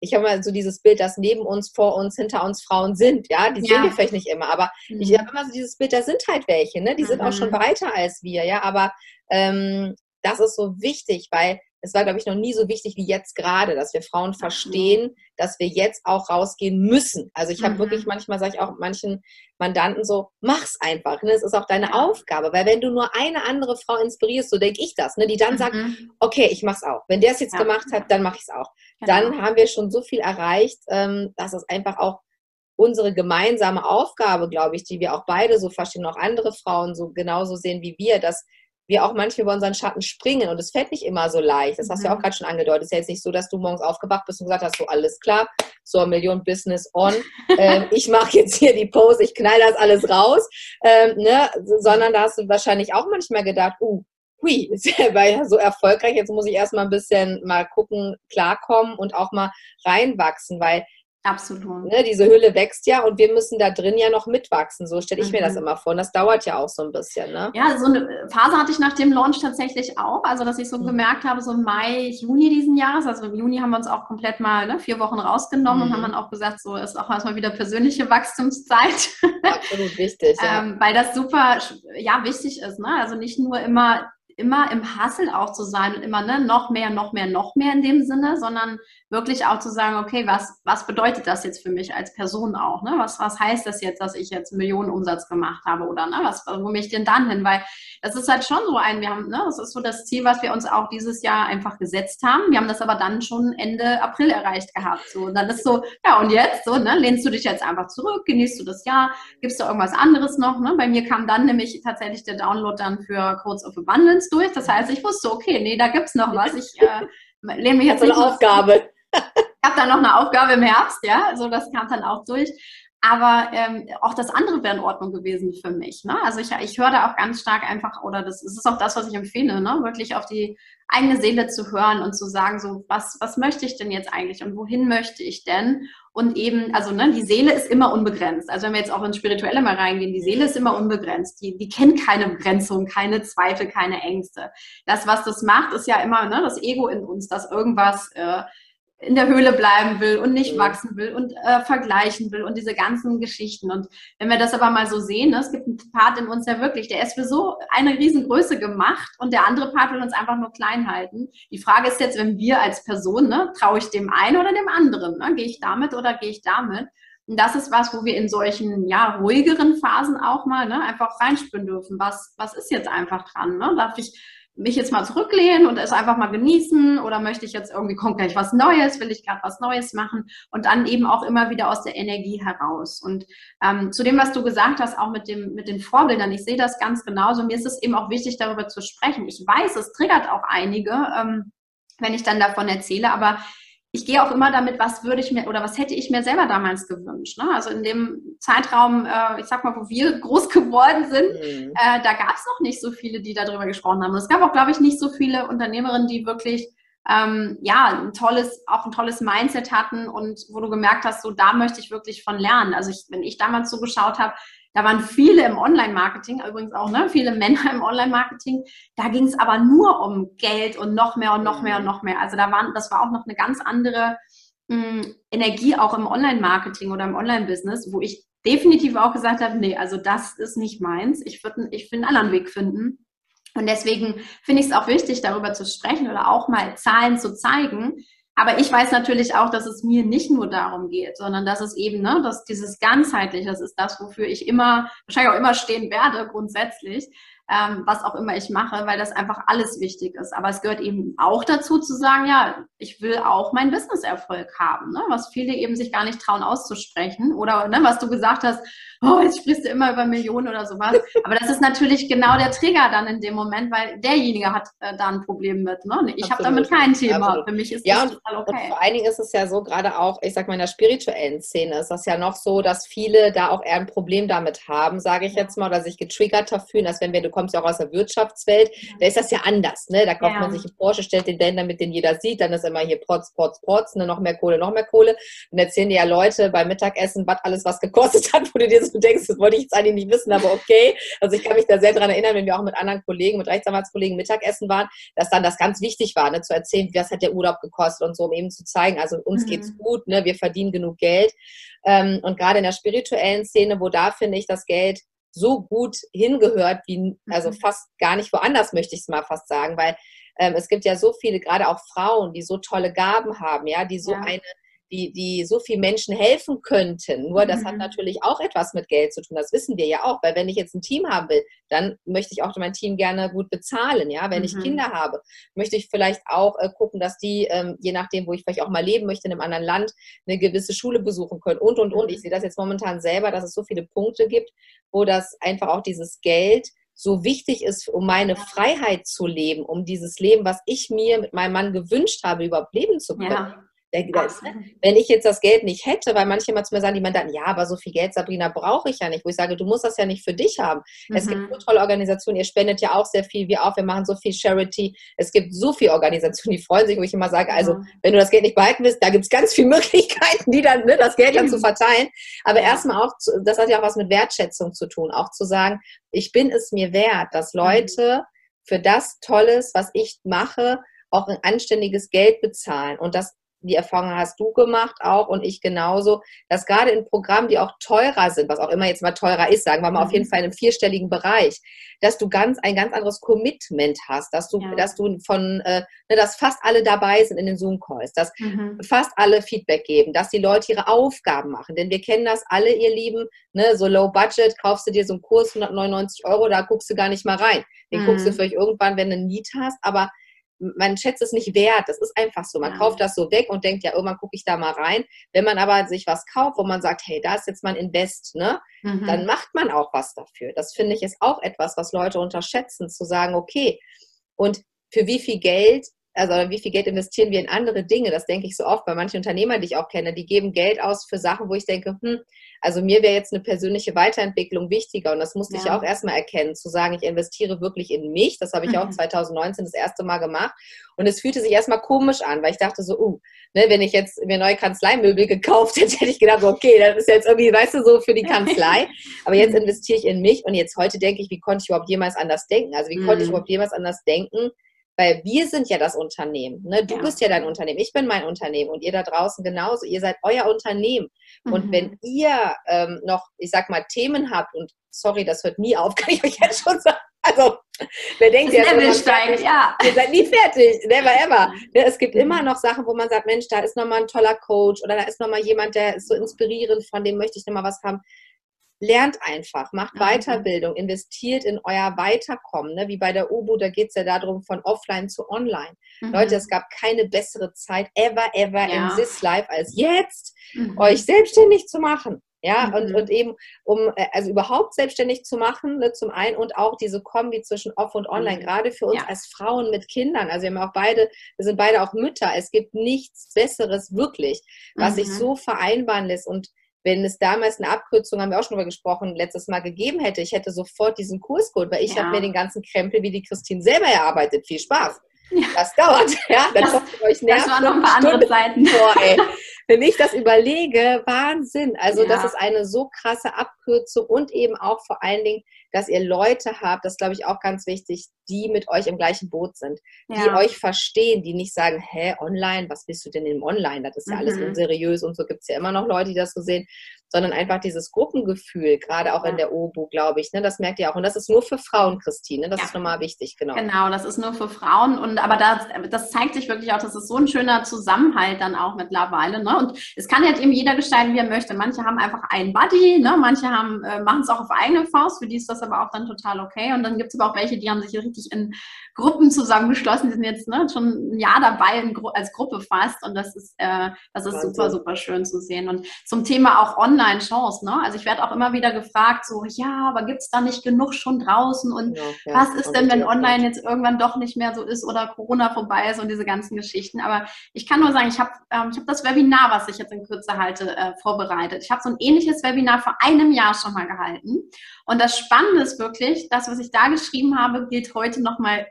ich habe mal so dieses Bild, dass neben uns, vor uns, hinter uns Frauen sind. Ja, die ja. sehen wir vielleicht nicht immer, aber mhm. ich habe immer so dieses Bild, da sind halt welche, ne? Die mhm. sind auch schon mhm. weiter als wir, ja. Aber ähm, das ist so wichtig, weil es war, glaube ich, noch nie so wichtig wie jetzt gerade, dass wir Frauen verstehen, dass wir jetzt auch rausgehen müssen. Also ich habe mhm. wirklich manchmal, sage ich auch manchen Mandanten so, mach's einfach. Ne? Es ist auch deine Aufgabe, weil wenn du nur eine andere Frau inspirierst, so denke ich das, ne? die dann mhm. sagt, okay, ich mach's auch. Wenn der es jetzt ja. gemacht hat, dann mache ich es auch. Genau. Dann haben wir schon so viel erreicht, ähm, dass es einfach auch unsere gemeinsame Aufgabe, glaube ich, die wir auch beide so verstehen, auch andere Frauen so genauso sehen wie wir, dass wir auch manchmal über unseren Schatten springen und es fällt nicht immer so leicht. Das hast du ja auch mhm. gerade schon angedeutet. Es ist ja jetzt nicht so, dass du morgens aufgewacht bist und gesagt hast, so alles klar, so ein Million Business on. ähm, ich mache jetzt hier die Pose, ich knall das alles raus, ähm, ne? sondern da hast du wahrscheinlich auch manchmal gedacht, uh, hui, ist ja so erfolgreich, jetzt muss ich erstmal ein bisschen mal gucken, klarkommen und auch mal reinwachsen, weil Absolut. Ne, diese Hülle wächst ja und wir müssen da drin ja noch mitwachsen. So stelle ich mhm. mir das mhm. immer vor. Und das dauert ja auch so ein bisschen. Ne? Ja, so eine Phase hatte ich nach dem Launch tatsächlich auch. Also, dass ich so mhm. gemerkt habe, so Mai, Juni diesen Jahres. Also im Juni haben wir uns auch komplett mal ne, vier Wochen rausgenommen mhm. und haben dann auch gesagt, so ist auch erstmal wieder persönliche Wachstumszeit. Absolut wichtig. Ja. ähm, weil das super ja, wichtig ist. Ne? Also nicht nur immer immer im Hustle auch zu sein und immer ne, noch mehr, noch mehr, noch mehr in dem Sinne, sondern wirklich auch zu sagen, okay, was, was bedeutet das jetzt für mich als Person auch? Ne? Was, was heißt das jetzt, dass ich jetzt Millionen Umsatz gemacht habe oder ne, was, wo mich denn dann hin? Weil das ist halt schon so ein, wir haben, ne, das ist so das Ziel, was wir uns auch dieses Jahr einfach gesetzt haben. Wir haben das aber dann schon Ende April erreicht gehabt. So, und dann ist so, ja, und jetzt, so, ne, lehnst du dich jetzt einfach zurück, genießt du das Jahr, gibst du irgendwas anderes noch? Ne? Bei mir kam dann nämlich tatsächlich der Download dann für Codes of Abundance durch. Das heißt, ich wusste, okay, nee, da gibt's noch was. Ich äh, lehne mich jetzt so eine Aufgabe ich habe dann noch eine Aufgabe im Herbst, ja, also das kam dann auch durch. Aber ähm, auch das andere wäre in Ordnung gewesen für mich. Ne? Also ich, ich höre da auch ganz stark einfach, oder das, das ist auch das, was ich empfehle, ne? wirklich auf die eigene Seele zu hören und zu sagen, so, was, was möchte ich denn jetzt eigentlich und wohin möchte ich denn? Und eben, also ne, die Seele ist immer unbegrenzt. Also wenn wir jetzt auch ins Spirituelle mal reingehen, die Seele ist immer unbegrenzt. Die, die kennt keine Begrenzung, keine Zweifel, keine Ängste. Das, was das macht, ist ja immer ne, das Ego in uns, dass irgendwas... Äh, in der Höhle bleiben will und nicht wachsen will und äh, vergleichen will und diese ganzen Geschichten. Und wenn wir das aber mal so sehen, ne, es gibt einen Part in uns, der wirklich, der ist für so eine Riesengröße gemacht und der andere Part will uns einfach nur klein halten. Die Frage ist jetzt, wenn wir als Person, ne, traue ich dem einen oder dem anderen? Ne? Gehe ich damit oder gehe ich damit? Und das ist was, wo wir in solchen ja, ruhigeren Phasen auch mal ne, einfach reinspüren dürfen. Was, was ist jetzt einfach dran? Ne? Darf ich mich jetzt mal zurücklehnen und es einfach mal genießen oder möchte ich jetzt irgendwie, kommt gleich was Neues, will ich gerade was Neues machen und dann eben auch immer wieder aus der Energie heraus. Und ähm, zu dem, was du gesagt hast, auch mit, dem, mit den Vorbildern, ich sehe das ganz genauso. Mir ist es eben auch wichtig, darüber zu sprechen. Ich weiß, es triggert auch einige, ähm, wenn ich dann davon erzähle, aber ich gehe auch immer damit, was würde ich mir oder was hätte ich mir selber damals gewünscht. Ne? Also in dem Zeitraum, äh, ich sag mal, wo wir groß geworden sind, mhm. äh, da gab es noch nicht so viele, die darüber gesprochen haben. Und es gab auch, glaube ich, nicht so viele Unternehmerinnen, die wirklich ähm, ja ein tolles, auch ein tolles Mindset hatten und wo du gemerkt hast, so da möchte ich wirklich von lernen. Also ich, wenn ich damals so geschaut habe, da waren viele im Online-Marketing, übrigens auch ne, viele Männer im Online-Marketing. Da ging es aber nur um Geld und noch mehr und noch mehr und noch mehr. Also da waren, das war auch noch eine ganz andere mh, hm, Energie auch im Online-Marketing oder im Online-Business, wo ich definitiv auch gesagt habe, nee, also das ist nicht meins. Ich würde ich will einen anderen Weg finden. Und deswegen finde ich es auch wichtig, darüber zu sprechen oder auch mal Zahlen zu zeigen, aber ich weiß natürlich auch, dass es mir nicht nur darum geht, sondern dass es eben, ne, dass dieses ganzheitliche, das ist das, wofür ich immer, wahrscheinlich auch immer stehen werde, grundsätzlich, ähm, was auch immer ich mache, weil das einfach alles wichtig ist. Aber es gehört eben auch dazu zu sagen, ja, ich will auch meinen Business-Erfolg haben, ne? was viele eben sich gar nicht trauen auszusprechen. Oder ne, was du gesagt hast, oh, jetzt sprichst du immer über Millionen oder sowas. Aber das ist natürlich genau der Trigger dann in dem Moment, weil derjenige hat äh, da ein Problem mit. Ne? Ich habe damit kein Thema. Absolut. Für mich ist ja, das total okay. Und vor allen Dingen ist es ja so, gerade auch, ich sag mal, in der spirituellen Szene ist das ja noch so, dass viele da auch eher ein Problem damit haben, sage ich jetzt mal, oder sich getriggerter fühlen, als wenn wir, du kommst ja auch aus der Wirtschaftswelt, da ist das ja anders. Ne? Da kauft ja. man sich einen Porsche, stellt den Länder, mit den jeder sieht, dann ist immer hier Protz, Protz, Protz, ne? noch mehr Kohle, noch mehr Kohle. Und erzählen dir ja Leute beim Mittagessen, was alles was gekostet hat, wo du dir so denkst, das wollte ich jetzt eigentlich nicht wissen, aber okay. Also ich kann mich da sehr daran erinnern, wenn wir auch mit anderen Kollegen, mit Rechtsanwaltskollegen Mittagessen waren, dass dann das ganz wichtig war, ne? zu erzählen, was hat der Urlaub gekostet und so, um eben zu zeigen, also uns mhm. geht's gut, ne? wir verdienen genug Geld. Ähm, und gerade in der spirituellen Szene, wo da finde ich das Geld so gut hingehört, wie also mhm. fast gar nicht woanders, möchte ich es mal fast sagen, weil ähm, es gibt ja so viele, gerade auch Frauen, die so tolle Gaben haben, ja, die so ja. eine die, die so viel Menschen helfen könnten. Nur das mhm. hat natürlich auch etwas mit Geld zu tun. Das wissen wir ja auch. Weil wenn ich jetzt ein Team haben will, dann möchte ich auch mein Team gerne gut bezahlen. Ja, wenn mhm. ich Kinder habe, möchte ich vielleicht auch äh, gucken, dass die, ähm, je nachdem, wo ich vielleicht auch mal leben möchte, in einem anderen Land, eine gewisse Schule besuchen können und, und, und. Ich sehe das jetzt momentan selber, dass es so viele Punkte gibt, wo das einfach auch dieses Geld so wichtig ist, um meine Freiheit zu leben, um dieses Leben, was ich mir mit meinem Mann gewünscht habe, überhaupt leben zu können. Ja. Das, ne? Wenn ich jetzt das Geld nicht hätte, weil manche mal zu mir sagen, die Mandanten, ja, aber so viel Geld, Sabrina, brauche ich ja nicht. Wo ich sage, du musst das ja nicht für dich haben. Mhm. Es gibt mhm. so tolle Organisationen, ihr spendet ja auch sehr viel, wir auch, wir machen so viel Charity. Es gibt so viele Organisationen, die freuen sich, wo ich immer sage, also mhm. wenn du das Geld nicht behalten willst, da gibt es ganz viele Möglichkeiten, die dann, ne, das Geld dann zu verteilen. Aber erstmal auch, das hat ja auch was mit Wertschätzung zu tun, auch zu sagen, ich bin es mir wert, dass mhm. Leute für das Tolles, was ich mache, auch ein anständiges Geld bezahlen und das die Erfahrung hast du gemacht auch und ich genauso, dass gerade in Programmen, die auch teurer sind, was auch immer jetzt mal teurer ist, sagen wir mal mhm. auf jeden mhm. Fall in einem vierstelligen Bereich, dass du ganz ein ganz anderes Commitment hast, dass du, ja. dass du von, äh, ne, dass fast alle dabei sind in den Zoom-Calls, dass mhm. fast alle Feedback geben, dass die Leute ihre Aufgaben machen, denn wir kennen das alle, ihr Lieben, ne, so Low Budget, kaufst du dir so einen Kurs 199 Euro, da guckst du gar nicht mal rein, den mhm. guckst du mhm. vielleicht irgendwann, wenn du einen Need hast, aber man schätzt es nicht wert. Das ist einfach so. Man ja. kauft das so weg und denkt, ja, irgendwann gucke ich da mal rein. Wenn man aber sich was kauft, wo man sagt, hey, da ist jetzt mein Invest, ne? Mhm. Dann macht man auch was dafür. Das finde ich ist auch etwas, was Leute unterschätzen, zu sagen, okay, und für wie viel Geld also wie viel Geld investieren wir in andere Dinge? Das denke ich so oft bei manchen Unternehmern, die ich auch kenne, die geben Geld aus für Sachen, wo ich denke, hm, also mir wäre jetzt eine persönliche Weiterentwicklung wichtiger und das musste ja. ich auch erstmal erkennen, zu sagen, ich investiere wirklich in mich. Das habe ich mhm. auch 2019 das erste Mal gemacht und es fühlte sich erstmal komisch an, weil ich dachte so, uh, ne, wenn ich jetzt mir neue Kanzleimöbel gekauft hätte, hätte ich gedacht, okay, das ist jetzt irgendwie, weißt du, so für die Kanzlei. Aber jetzt mhm. investiere ich in mich und jetzt heute denke ich, wie konnte ich überhaupt jemals anders denken? Also wie mhm. konnte ich mhm. überhaupt jemals anders denken? Weil wir sind ja das Unternehmen. Ne? Du ja. bist ja dein Unternehmen, ich bin mein Unternehmen und ihr da draußen genauso. Ihr seid euer Unternehmen. Mhm. Und wenn ihr ähm, noch, ich sag mal, Themen habt und sorry, das hört nie auf, kann ich euch jetzt schon sagen. Also, wer denkt ja, steigt, ja. Ihr seid nie fertig, never ever. Ne, es gibt immer noch Sachen, wo man sagt, Mensch, da ist nochmal ein toller Coach oder da ist nochmal jemand, der ist so inspirierend, von dem möchte ich nochmal was haben lernt einfach, macht mhm. Weiterbildung, investiert in euer Weiterkommen. Ne? Wie bei der UBU, da geht es ja darum, von offline zu online. Mhm. Leute, es gab keine bessere Zeit ever, ever ja. in this life als jetzt, mhm. euch selbstständig zu machen. Ja, mhm. und, und eben, um äh, also überhaupt selbstständig zu machen, ne, zum einen und auch diese Kombi zwischen Off und Online, mhm. gerade für uns ja. als Frauen mit Kindern. Also wir haben auch beide, wir sind beide auch Mütter. Es gibt nichts Besseres wirklich, was mhm. sich so vereinbaren lässt. Und wenn es damals eine Abkürzung, haben wir auch schon drüber gesprochen, letztes Mal gegeben hätte, ich hätte sofort diesen Kurs geholt, weil ich ja. habe mir den ganzen Krempel wie die Christine selber erarbeitet. Viel Spaß. Ja. Das dauert, ja. Dann das, euch das waren noch ein paar andere Seiten. Vor. Wenn ich das überlege, Wahnsinn. Also ja. das ist eine so krasse Abkürzung und eben auch vor allen Dingen, dass ihr Leute habt, das glaube ich auch ganz wichtig, die mit euch im gleichen Boot sind, die ja. euch verstehen, die nicht sagen, hä, online, was bist du denn im Online? Das ist ja mhm. alles unseriös und so gibt es ja immer noch Leute, die das so sehen, sondern einfach dieses Gruppengefühl, gerade auch ja. in der OBU, glaube ich, ne, das merkt ihr auch. Und das ist nur für Frauen, Christine, das ja. ist nochmal wichtig, genau. Genau, das ist nur für Frauen und aber das, das zeigt sich wirklich auch, das ist so ein schöner Zusammenhalt dann auch mittlerweile. Ne? Und es kann jetzt eben jeder gestalten, wie er möchte. Manche haben einfach einen Buddy, ne? manche haben, äh, machen es auch auf eigene Faust, für die ist das aber auch dann total okay. Und dann gibt es aber auch welche, die haben sich richtig in Gruppen zusammengeschlossen, die sind jetzt ne, schon ein Jahr dabei als Gruppe fast und das ist, äh, das ist super, super schön zu sehen. Und zum Thema auch online Online-Shows. Ne? Also ich werde auch immer wieder gefragt, so, ja, aber gibt es da nicht genug schon draußen? Und ja, ja, was ist denn, wenn online jetzt irgendwann doch nicht mehr so ist oder Corona vorbei ist und diese ganzen Geschichten? Aber ich kann nur sagen, ich habe ähm, hab das Webinar, was ich jetzt in Kürze halte, äh, vorbereitet. Ich habe so ein ähnliches Webinar vor einem Jahr schon mal gehalten. Und das Spannende ist wirklich, das, was ich da geschrieben habe, gilt heute nochmal,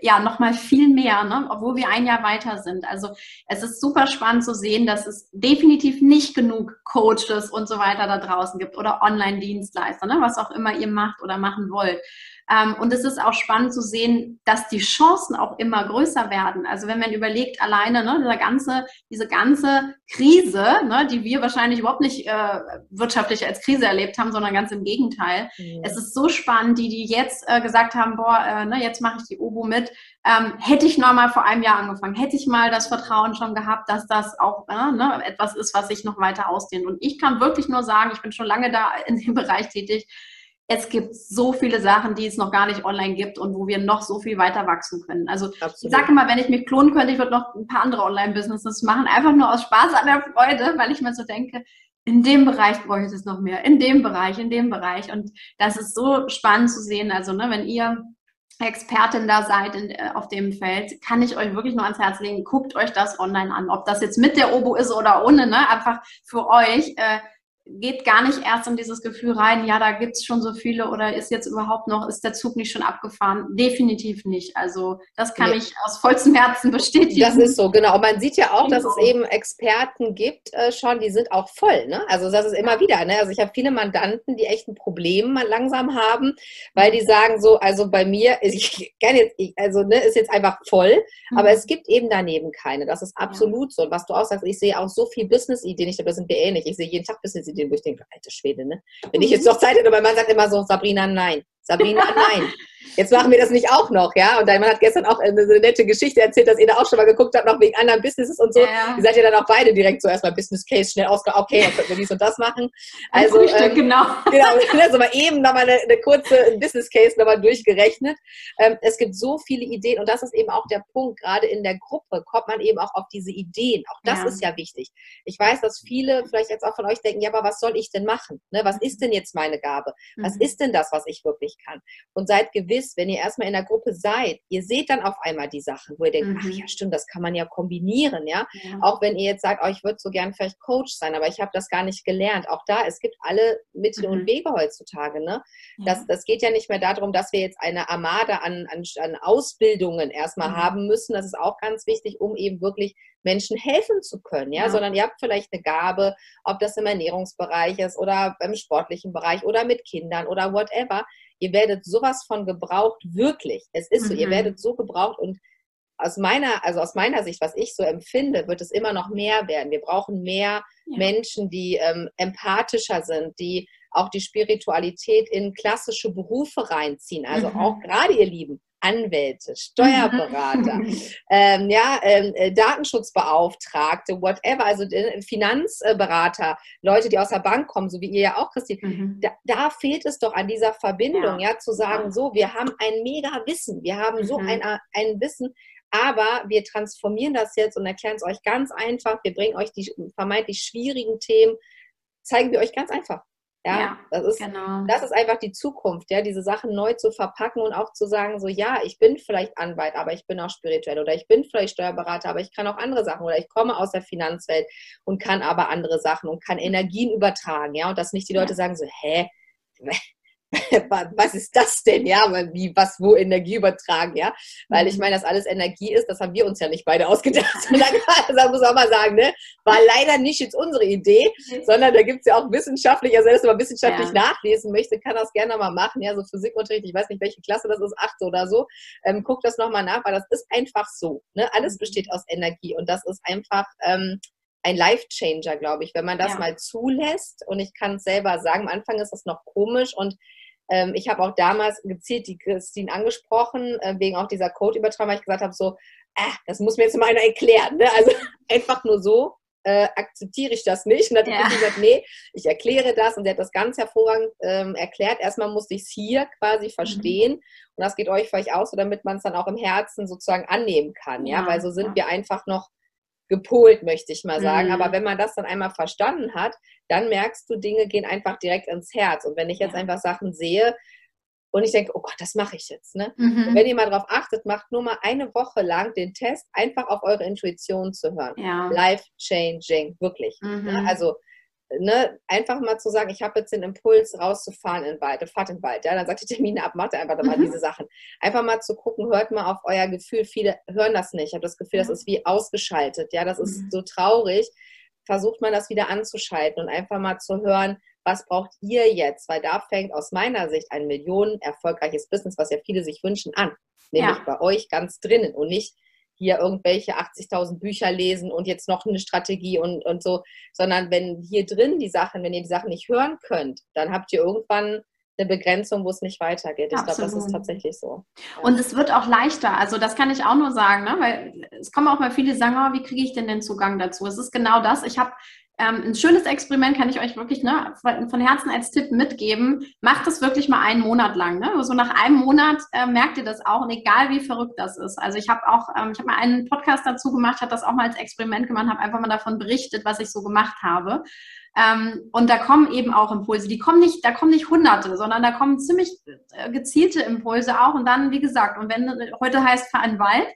ja, noch mal viel mehr, ne? obwohl wir ein Jahr weiter sind. Also es ist super spannend zu sehen, dass es definitiv nicht genug Coaches und so weiter da draußen gibt oder Online-Dienstleister, ne? was auch immer ihr macht oder machen wollt. Ähm, und es ist auch spannend zu sehen, dass die Chancen auch immer größer werden. Also wenn man überlegt, alleine ne, dieser ganze, diese ganze Krise, ne, die wir wahrscheinlich überhaupt nicht äh, wirtschaftlich als Krise erlebt haben, sondern ganz im Gegenteil. Mhm. Es ist so spannend, die, die jetzt äh, gesagt haben, boah, äh, ne, jetzt mache ich die Obo mit. Ähm, hätte ich noch mal vor einem Jahr angefangen, hätte ich mal das Vertrauen schon gehabt, dass das auch äh, ne, etwas ist, was sich noch weiter ausdehnt. Und ich kann wirklich nur sagen, ich bin schon lange da in dem Bereich tätig, es gibt so viele Sachen, die es noch gar nicht online gibt und wo wir noch so viel weiter wachsen können. Also Absolut. ich sage immer, wenn ich mich klonen könnte, ich würde noch ein paar andere Online-Businesses machen, einfach nur aus Spaß an der Freude, weil ich mir so denke, in dem Bereich brauche ich das noch mehr, in dem Bereich, in dem Bereich. Und das ist so spannend zu sehen. Also, ne, wenn ihr Expertin da seid in, äh, auf dem Feld, kann ich euch wirklich nur ans Herz legen, guckt euch das online an. Ob das jetzt mit der Obo ist oder ohne, ne? einfach für euch. Äh, geht gar nicht erst in dieses Gefühl rein, ja, da gibt es schon so viele oder ist jetzt überhaupt noch, ist der Zug nicht schon abgefahren? Definitiv nicht. Also das kann nee. ich aus vollstem Herzen bestätigen. Das ist so, genau. Und man sieht ja auch, dass es genau. eben Experten gibt äh, schon, die sind auch voll. Ne? Also das ist immer wieder. Ne? Also ich habe viele Mandanten, die echt ein Problem langsam haben, weil die sagen so, also bei mir, ich kann jetzt, ich, also ne, ist jetzt einfach voll, mhm. aber es gibt eben daneben keine. Das ist absolut ja. so. Und was du auch sagst, ich sehe auch so viel Business-Ideen, ich glaube, das sind wir ähnlich. Ich sehe jeden Tag Business-Ideen den, wo ich denke, alte Schwede, ne? Wenn ich jetzt noch Zeit hätte, mein Mann sagt immer so, Sabrina, nein. Sabrina, nein. Jetzt machen wir das nicht auch noch, ja? Und dein Mann hat gestern auch eine, eine nette Geschichte erzählt, dass ihr da auch schon mal geguckt habt, noch wegen anderen Businesses und so. Ja. Ihr seid ja dann auch beide direkt so erstmal Business Case schnell ausge, okay, dann könnten wir dies und das machen. Also, ähm, genau. Genau, also mal eben nochmal eine, eine kurze Business Case nochmal durchgerechnet. Ähm, es gibt so viele Ideen und das ist eben auch der Punkt. Gerade in der Gruppe kommt man eben auch auf diese Ideen. Auch das ja. ist ja wichtig. Ich weiß, dass viele vielleicht jetzt auch von euch denken, ja, aber was soll ich denn machen? Ne? Was ist denn jetzt meine Gabe? Was mhm. ist denn das, was ich wirklich kann? Und seid gewiss, wenn ihr erstmal in der Gruppe seid, ihr seht dann auf einmal die Sachen, wo ihr denkt, mhm. ach ja, stimmt, das kann man ja kombinieren, ja? ja. Auch wenn ihr jetzt sagt, oh, ich würde so gern vielleicht Coach sein, aber ich habe das gar nicht gelernt. Auch da, es gibt alle Mittel mhm. und Wege heutzutage, ne? Ja. Das, das geht ja nicht mehr darum, dass wir jetzt eine Armada an, an, an Ausbildungen erstmal mhm. haben müssen. Das ist auch ganz wichtig, um eben wirklich Menschen helfen zu können, ja? ja? sondern ihr habt vielleicht eine Gabe, ob das im Ernährungsbereich ist oder im sportlichen Bereich oder mit Kindern oder whatever. Ihr werdet sowas von gebraucht, wirklich. Es ist so, ihr mhm. werdet so gebraucht und aus meiner, also aus meiner Sicht, was ich so empfinde, wird es immer noch mehr werden. Wir brauchen mehr ja. Menschen, die ähm, empathischer sind, die auch die Spiritualität in klassische Berufe reinziehen. Also mhm. auch gerade ihr Lieben, Anwälte, Steuerberater, ähm, ja, ähm, äh, Datenschutzbeauftragte, whatever, also äh, Finanzberater, Leute, die aus der Bank kommen, so wie ihr ja auch, Christine, mhm. da, da, fehlt es doch an dieser Verbindung, ja, ja zu sagen, so, wir haben ein mega Wissen, wir haben so mhm. ein, äh, ein Wissen, aber wir transformieren das jetzt und erklären es euch ganz einfach. Wir bringen euch die vermeintlich schwierigen Themen, zeigen wir euch ganz einfach. Ja, ja, das, ist, genau. das ist einfach die Zukunft, ja, diese Sachen neu zu verpacken und auch zu sagen, so ja, ich bin vielleicht Anwalt, aber ich bin auch spirituell oder ich bin vielleicht Steuerberater, aber ich kann auch andere Sachen oder ich komme aus der Finanzwelt und kann aber andere Sachen und kann Energien übertragen, ja, und dass nicht die Leute ja. sagen so, hä, was ist das denn, ja, wie, was, wo Energie übertragen, ja, weil ich mhm. meine, dass alles Energie ist, das haben wir uns ja nicht beide ausgedacht, da muss man mal sagen, ne, war leider nicht jetzt unsere Idee, sondern da gibt es ja auch wissenschaftlich, also das mal wissenschaftlich ja. nachlesen möchte, kann das gerne mal machen, ja, so Physikunterricht, ich weiß nicht, welche Klasse das ist, achte oder so, ähm, guckt das nochmal nach, weil das ist einfach so, ne, alles mhm. besteht aus Energie und das ist einfach, ähm, ein Life-Changer, glaube ich, wenn man das ja. mal zulässt. Und ich kann es selber sagen, am Anfang ist das noch komisch und ähm, ich habe auch damals gezielt die Christine angesprochen, äh, wegen auch dieser Code-Übertragung, weil ich gesagt habe, so, äh, das muss mir jetzt mal einer erklären. Ne? Also einfach nur so äh, akzeptiere ich das nicht. Und dann hat ja. gesagt, nee, ich erkläre das. Und sie hat das ganz hervorragend ähm, erklärt. Erstmal musste ich es hier quasi mhm. verstehen. Mhm. Und das geht euch vielleicht auch so, damit man es dann auch im Herzen sozusagen annehmen kann. Ja, ja weil so sind ja. wir einfach noch gepolt, möchte ich mal sagen. Mhm. Aber wenn man das dann einmal verstanden hat, dann merkst du, Dinge gehen einfach direkt ins Herz. Und wenn ich jetzt ja. einfach Sachen sehe und ich denke, oh Gott, das mache ich jetzt. Ne? Mhm. wenn ihr mal darauf achtet, macht nur mal eine Woche lang den Test, einfach auf eure Intuition zu hören. Ja. Life changing, wirklich. Ne? Mhm. Also ne, einfach mal zu sagen, ich habe jetzt den Impuls, rauszufahren in den Wald, fahrt in den Wald. Ja, dann sagt die Termine ab, macht einfach mal mhm. diese Sachen. Einfach mal zu gucken, hört mal auf euer Gefühl. Viele hören das nicht. Ich habe das Gefühl, das ist wie ausgeschaltet. Ja, das ist mhm. so traurig. Versucht man das wieder anzuschalten und einfach mal zu hören, was braucht ihr jetzt? Weil da fängt aus meiner Sicht ein Millionen erfolgreiches Business, was ja viele sich wünschen, an. Nämlich ja. bei euch ganz drinnen und nicht hier irgendwelche 80.000 Bücher lesen und jetzt noch eine Strategie und, und so, sondern wenn hier drin die Sachen, wenn ihr die Sachen nicht hören könnt, dann habt ihr irgendwann eine Begrenzung, wo es nicht weitergeht. Ich glaube, das ist tatsächlich so. Ja. Und es wird auch leichter. Also das kann ich auch nur sagen, ne? weil es kommen auch mal viele, die sagen, oh, wie kriege ich denn den Zugang dazu? Es ist genau das. Ich habe ähm, ein schönes Experiment kann ich euch wirklich ne, von Herzen als Tipp mitgeben. Macht das wirklich mal einen Monat lang. Ne? So nach einem Monat äh, merkt ihr das auch und egal wie verrückt das ist. Also ich habe auch, ähm, ich habe mal einen Podcast dazu gemacht, habe das auch mal als Experiment gemacht, habe einfach mal davon berichtet, was ich so gemacht habe. Ähm, und da kommen eben auch Impulse. Die kommen nicht, da kommen nicht Hunderte, sondern da kommen ziemlich äh, gezielte Impulse auch. Und dann, wie gesagt, und wenn heute heißt fahr in Wald,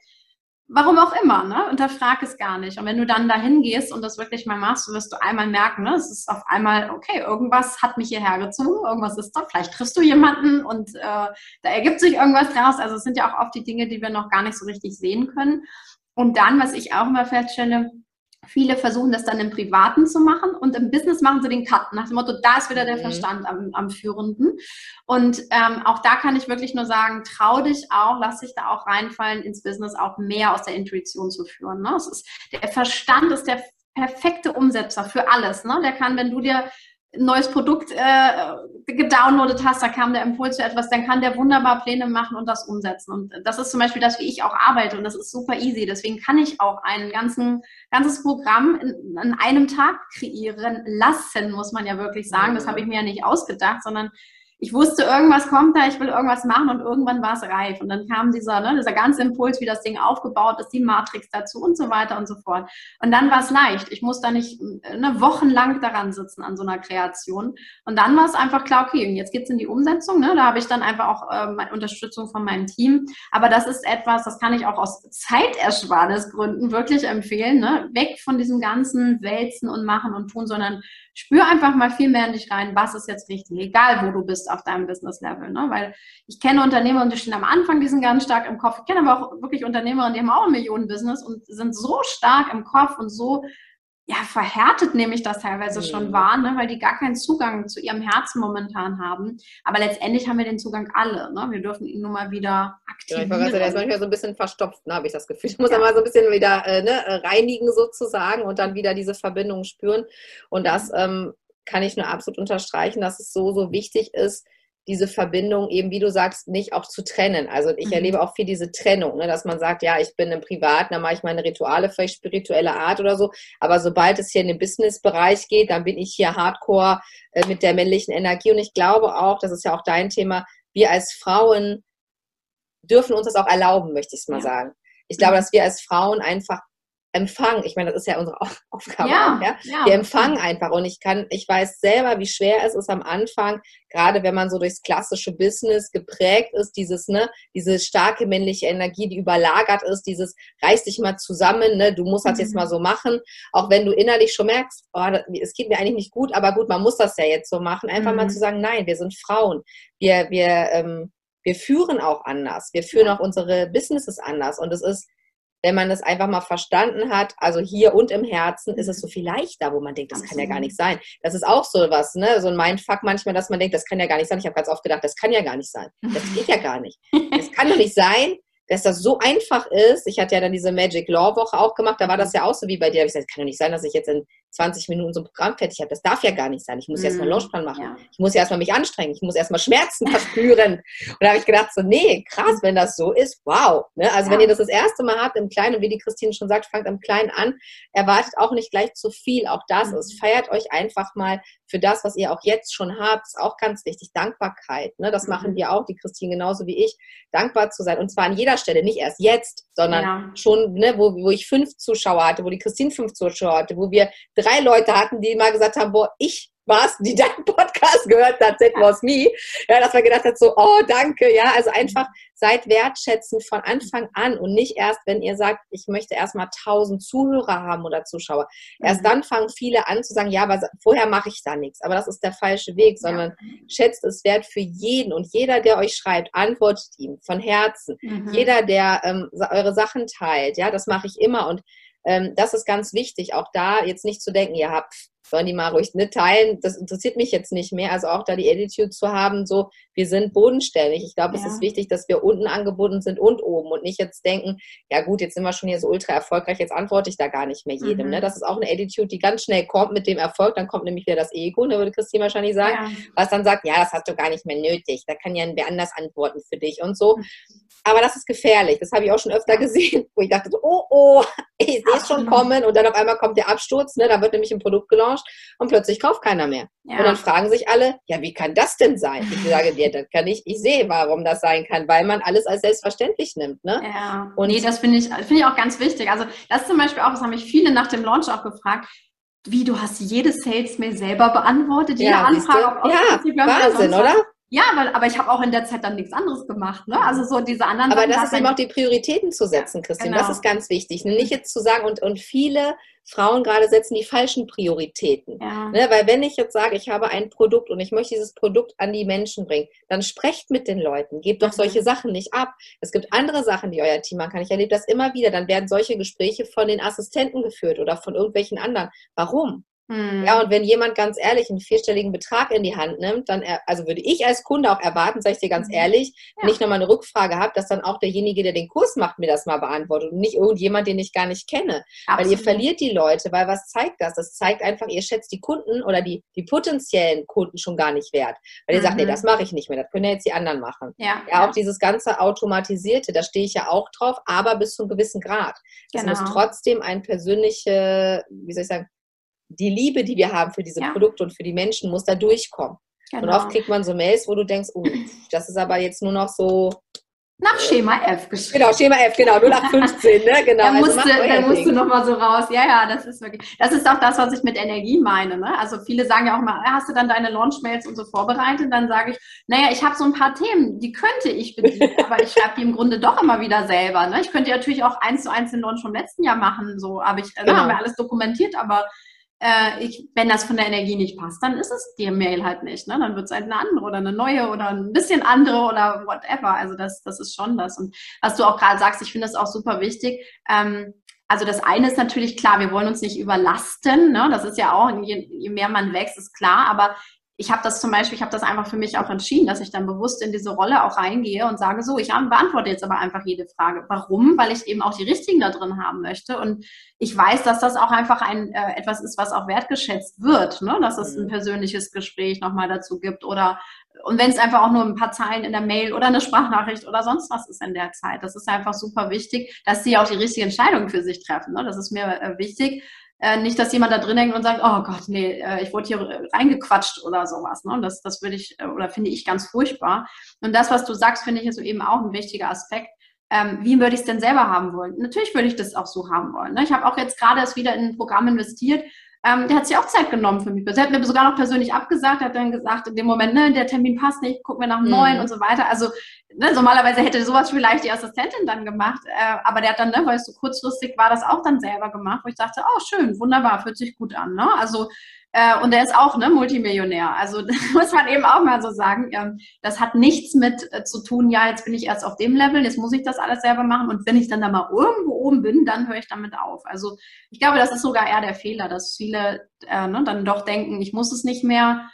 warum auch immer, ne? Unterfrag es gar nicht. Und wenn du dann dahin gehst und das wirklich mal machst, wirst du einmal merken, ne? Es ist auf einmal, okay, irgendwas hat mich hierher gezogen, irgendwas ist da, vielleicht triffst du jemanden und äh, da ergibt sich irgendwas draus. Also es sind ja auch oft die Dinge, die wir noch gar nicht so richtig sehen können. Und dann, was ich auch immer feststelle, Viele versuchen das dann im Privaten zu machen und im Business machen sie den Cut nach dem Motto, da ist wieder der mhm. Verstand am, am Führenden. Und ähm, auch da kann ich wirklich nur sagen, trau dich auch, lass dich da auch reinfallen ins Business, auch mehr aus der Intuition zu führen. Ne? Es ist, der Verstand ist der perfekte Umsetzer für alles. Ne? Der kann, wenn du dir neues Produkt äh, gedownloadet hast, da kam der Impuls für etwas, dann kann der wunderbar Pläne machen und das umsetzen. Und das ist zum Beispiel das, wie ich auch arbeite und das ist super easy. Deswegen kann ich auch ein ganzen, ganzes Programm in, in einem Tag kreieren lassen, muss man ja wirklich sagen. Das habe ich mir ja nicht ausgedacht, sondern ich wusste, irgendwas kommt da, ich will irgendwas machen und irgendwann war es reif. Und dann kam dieser, ne, dieser ganze Impuls, wie das Ding aufgebaut ist, die Matrix dazu und so weiter und so fort. Und dann war es leicht. Ich musste da nicht ne, wochenlang daran sitzen an so einer Kreation. Und dann war es einfach klar, okay, und jetzt geht's in die Umsetzung. Ne? Da habe ich dann einfach auch äh, Unterstützung von meinem Team. Aber das ist etwas, das kann ich auch aus Zeitersparnisgründen wirklich empfehlen. Ne? Weg von diesem ganzen Wälzen und Machen und Tun, sondern spür einfach mal viel mehr in dich rein, was ist jetzt richtig, egal wo du bist auf deinem Business-Level. Ne? Weil ich kenne Unternehmer und die stehen am Anfang, die sind ganz stark im Kopf. Ich kenne aber auch wirklich Unternehmerinnen, die haben auch ein Millionen-Business und sind so stark im Kopf und so ja, verhärtet nehme ich das teilweise mhm. schon wahr, ne? weil die gar keinen Zugang zu ihrem Herzen momentan haben. Aber letztendlich haben wir den Zugang alle. Ne? Wir dürfen ihn nur mal wieder aktivieren. Ja, ich der ist manchmal so ein bisschen verstopft, ne, habe ich das Gefühl. Ich muss ja. mal so ein bisschen wieder äh, ne, reinigen sozusagen und dann wieder diese Verbindung spüren. Und das ähm, kann ich nur absolut unterstreichen, dass es so, so wichtig ist, diese Verbindung eben, wie du sagst, nicht auch zu trennen. Also ich mhm. erlebe auch viel diese Trennung, ne, dass man sagt, ja, ich bin im Privaten, dann mache ich meine Rituale, vielleicht spirituelle Art oder so. Aber sobald es hier in den Business-Bereich geht, dann bin ich hier hardcore äh, mit der männlichen Energie. Und ich glaube auch, das ist ja auch dein Thema, wir als Frauen dürfen uns das auch erlauben, möchte ich es mal ja. sagen. Ich glaube, dass wir als Frauen einfach empfangen. Ich meine, das ist ja unsere Aufgabe. Ja, auch, ja? ja. Wir empfangen einfach und ich kann, ich weiß selber, wie schwer es ist am Anfang, gerade wenn man so durchs klassische Business geprägt ist, dieses, ne, diese starke männliche Energie, die überlagert ist, dieses reiß dich mal zusammen, ne, du musst das mhm. jetzt mal so machen, auch wenn du innerlich schon merkst, oh, es geht mir eigentlich nicht gut, aber gut, man muss das ja jetzt so machen, einfach mhm. mal zu sagen, nein, wir sind Frauen, wir, wir, ähm, wir führen auch anders, wir führen ja. auch unsere Businesses anders und es ist wenn man es einfach mal verstanden hat, also hier und im Herzen, ist es so viel leichter, wo man denkt, das kann ja gar nicht sein. Das ist auch so was, ne? so ein Mindfuck manchmal, dass man denkt, das kann ja gar nicht sein. Ich habe ganz oft gedacht, das kann ja gar nicht sein. Das geht ja gar nicht. Das kann doch nicht sein, dass das so einfach ist. Ich hatte ja dann diese Magic Law Woche auch gemacht, da war das ja auch so wie bei dir. Da habe ich gesagt, kann doch nicht sein, dass ich jetzt in 20 Minuten so ein Programm fertig habe. Das darf ja gar nicht sein. Ich muss mm. erstmal einen Launchplan machen. Ja. Ich muss ja erstmal mich anstrengen. Ich muss erstmal Schmerzen verspüren. Und da habe ich gedacht, so, nee, krass, wenn das so ist, wow. Ne? Also ja. wenn ihr das das erste Mal habt im Kleinen, und wie die Christine schon sagt, fangt am Kleinen an, erwartet auch nicht gleich zu viel. Auch das mm. ist, feiert euch einfach mal für das, was ihr auch jetzt schon habt, ist auch ganz wichtig. Dankbarkeit. Ne? Das mm. machen wir auch, die Christine genauso wie ich, dankbar zu sein. Und zwar an jeder Stelle, nicht erst jetzt, sondern ja. schon, ne, wo, wo ich fünf Zuschauer hatte, wo die Christine fünf Zuschauer hatte, wo wir drei Leute hatten, die mal gesagt haben, boah, ich warst, die deinen Podcast gehört hat, That was me. Ja, dass man gedacht hat, so, oh, danke, ja, also einfach seid wertschätzend von Anfang an und nicht erst, wenn ihr sagt, ich möchte erstmal tausend Zuhörer haben oder Zuschauer. Erst mhm. dann fangen viele an zu sagen, ja, aber vorher mache ich da nichts. Aber das ist der falsche Weg, sondern ja. schätzt es wert für jeden und jeder, der euch schreibt, antwortet ihm von Herzen. Mhm. Jeder, der ähm, eure Sachen teilt, ja, das mache ich immer und ähm, das ist ganz wichtig, auch da jetzt nicht zu denken, ihr habt sollen die mal ruhig mitteilen. Das interessiert mich jetzt nicht mehr. Also auch da die Attitude zu haben, so, wir sind bodenständig. Ich glaube, ja. es ist wichtig, dass wir unten angebunden sind und oben und nicht jetzt denken, ja gut, jetzt sind wir schon hier so ultra erfolgreich, jetzt antworte ich da gar nicht mehr jedem. Mhm. Ne? Das ist auch eine Attitude, die ganz schnell kommt mit dem Erfolg. Dann kommt nämlich wieder das Ego, ne, würde Christine wahrscheinlich sagen, ja. was dann sagt, ja, das hast du gar nicht mehr nötig. Da kann ja wer anders antworten für dich und so. Aber das ist gefährlich. Das habe ich auch schon öfter gesehen, wo ich dachte so, oh, oh, ich sehe es schon kommen. Und dann auf einmal kommt der Absturz. Ne? Da wird nämlich ein Produkt gelauncht und plötzlich kauft keiner mehr. Ja. Und dann fragen sich alle, ja, wie kann das denn sein? Ich sage dir, das kann ich. Ich sehe, warum das sein kann, weil man alles als selbstverständlich nimmt. Ne? Ja. Und nee, das finde ich, find ich auch ganz wichtig. Also das zum Beispiel auch, das haben mich viele nach dem Launch auch gefragt. Wie, du hast jede Sales-Mail selber beantwortet, jede ja, Anfrage auf Ja, Wahnsinn, oder? Ja, weil, aber ich habe auch in der Zeit dann nichts anderes gemacht. Ne? Also so diese anderen. Aber das ist eben auch die Prioritäten zu setzen, ja, Christine. Genau. Das ist ganz wichtig. Nicht jetzt zu sagen, und, und viele Frauen gerade setzen die falschen Prioritäten. Ja. Ne? Weil wenn ich jetzt sage, ich habe ein Produkt und ich möchte dieses Produkt an die Menschen bringen, dann sprecht mit den Leuten. Gebt doch mhm. solche Sachen nicht ab. Es gibt andere Sachen, die euer Team machen kann. Ich erlebe das immer wieder. Dann werden solche Gespräche von den Assistenten geführt oder von irgendwelchen anderen. Warum? Hm. Ja, und wenn jemand ganz ehrlich einen vierstelligen Betrag in die Hand nimmt, dann, also würde ich als Kunde auch erwarten, sage ich dir ganz hm. ehrlich, ja. wenn ich nochmal eine Rückfrage habe, dass dann auch derjenige, der den Kurs macht, mir das mal beantwortet und nicht irgendjemand, den ich gar nicht kenne. Absolut. Weil ihr verliert die Leute, weil was zeigt das? Das zeigt einfach, ihr schätzt die Kunden oder die, die potenziellen Kunden schon gar nicht wert. Weil ihr mhm. sagt, nee, mhm. das mache ich nicht mehr, das können ja jetzt die anderen machen. Ja, ja, auch dieses ganze Automatisierte, da stehe ich ja auch drauf, aber bis zu einem gewissen Grad. Es genau. muss trotzdem ein persönliche, wie soll ich sagen, die Liebe, die wir haben für diese ja. Produkte und für die Menschen, muss da durchkommen. Genau. Und oft kriegt man so Mails, wo du denkst, oh, das ist aber jetzt nur noch so. Nach Schema F geschrieben. Genau, Schema F, genau, nur nach 15, ne? Genau. da also musst, also du, da musst du nochmal so raus. Ja, ja, das ist wirklich. Das ist auch das, was ich mit Energie meine. Ne? Also viele sagen ja auch mal, hast du dann deine Launch-Mails und so vorbereitet? Dann sage ich, naja, ich habe so ein paar Themen, die könnte ich bedienen, aber ich schreibe die im Grunde doch immer wieder selber. Ne? Ich könnte natürlich auch eins zu eins den Launch vom letzten Jahr machen, so, aber ich genau. haben wir alles dokumentiert, aber äh, ich, wenn das von der Energie nicht passt, dann ist es die Mail halt nicht. Ne? Dann wird es halt eine andere oder eine neue oder ein bisschen andere oder whatever. Also das, das ist schon das. Und was du auch gerade sagst, ich finde das auch super wichtig. Ähm, also das eine ist natürlich klar, wir wollen uns nicht überlasten. Ne? Das ist ja auch, je, je mehr man wächst, ist klar. Aber ich habe das zum Beispiel, ich habe das einfach für mich auch entschieden, dass ich dann bewusst in diese Rolle auch reingehe und sage, so, ich beantworte jetzt aber einfach jede Frage. Warum? Weil ich eben auch die richtigen da drin haben möchte. Und ich weiß, dass das auch einfach ein äh, etwas ist, was auch wertgeschätzt wird, ne? dass es ein mhm. persönliches Gespräch nochmal dazu gibt oder und wenn es einfach auch nur ein paar Zeilen in der Mail oder eine Sprachnachricht oder sonst was ist in der Zeit, das ist einfach super wichtig, dass sie auch die richtige Entscheidung für sich treffen. Ne? Das ist mir äh, wichtig. Äh, nicht, dass jemand da drin hängt und sagt, oh Gott, nee, äh, ich wurde hier reingequatscht oder sowas. Ne? Das, das würde ich äh, oder finde ich ganz furchtbar. Und das, was du sagst, finde ich ist eben auch ein wichtiger Aspekt. Ähm, wie würde ich es denn selber haben wollen? Natürlich würde ich das auch so haben wollen. Ne? Ich habe auch jetzt gerade erst wieder in ein Programm investiert, ähm, der hat sich auch Zeit genommen für mich. Er hat mir sogar noch persönlich abgesagt, hat dann gesagt, in dem Moment, ne, der Termin passt nicht, gucken wir nach einem mhm. neuen und so weiter. Also ne, normalerweise hätte sowas vielleicht die Assistentin dann gemacht, äh, aber der hat dann, ne, weil es so kurzfristig war, das auch dann selber gemacht, wo ich dachte, oh schön, wunderbar, fühlt sich gut an. Ne? Also äh, und der ist auch ne, Multimillionär. Also das muss man eben auch mal so sagen. Ähm, das hat nichts mit äh, zu tun, ja, jetzt bin ich erst auf dem Level, jetzt muss ich das alles selber machen. Und wenn ich dann da mal irgendwo oben bin, dann höre ich damit auf. Also ich glaube, das ist sogar eher der Fehler, dass viele äh, ne, dann doch denken, ich muss es nicht mehr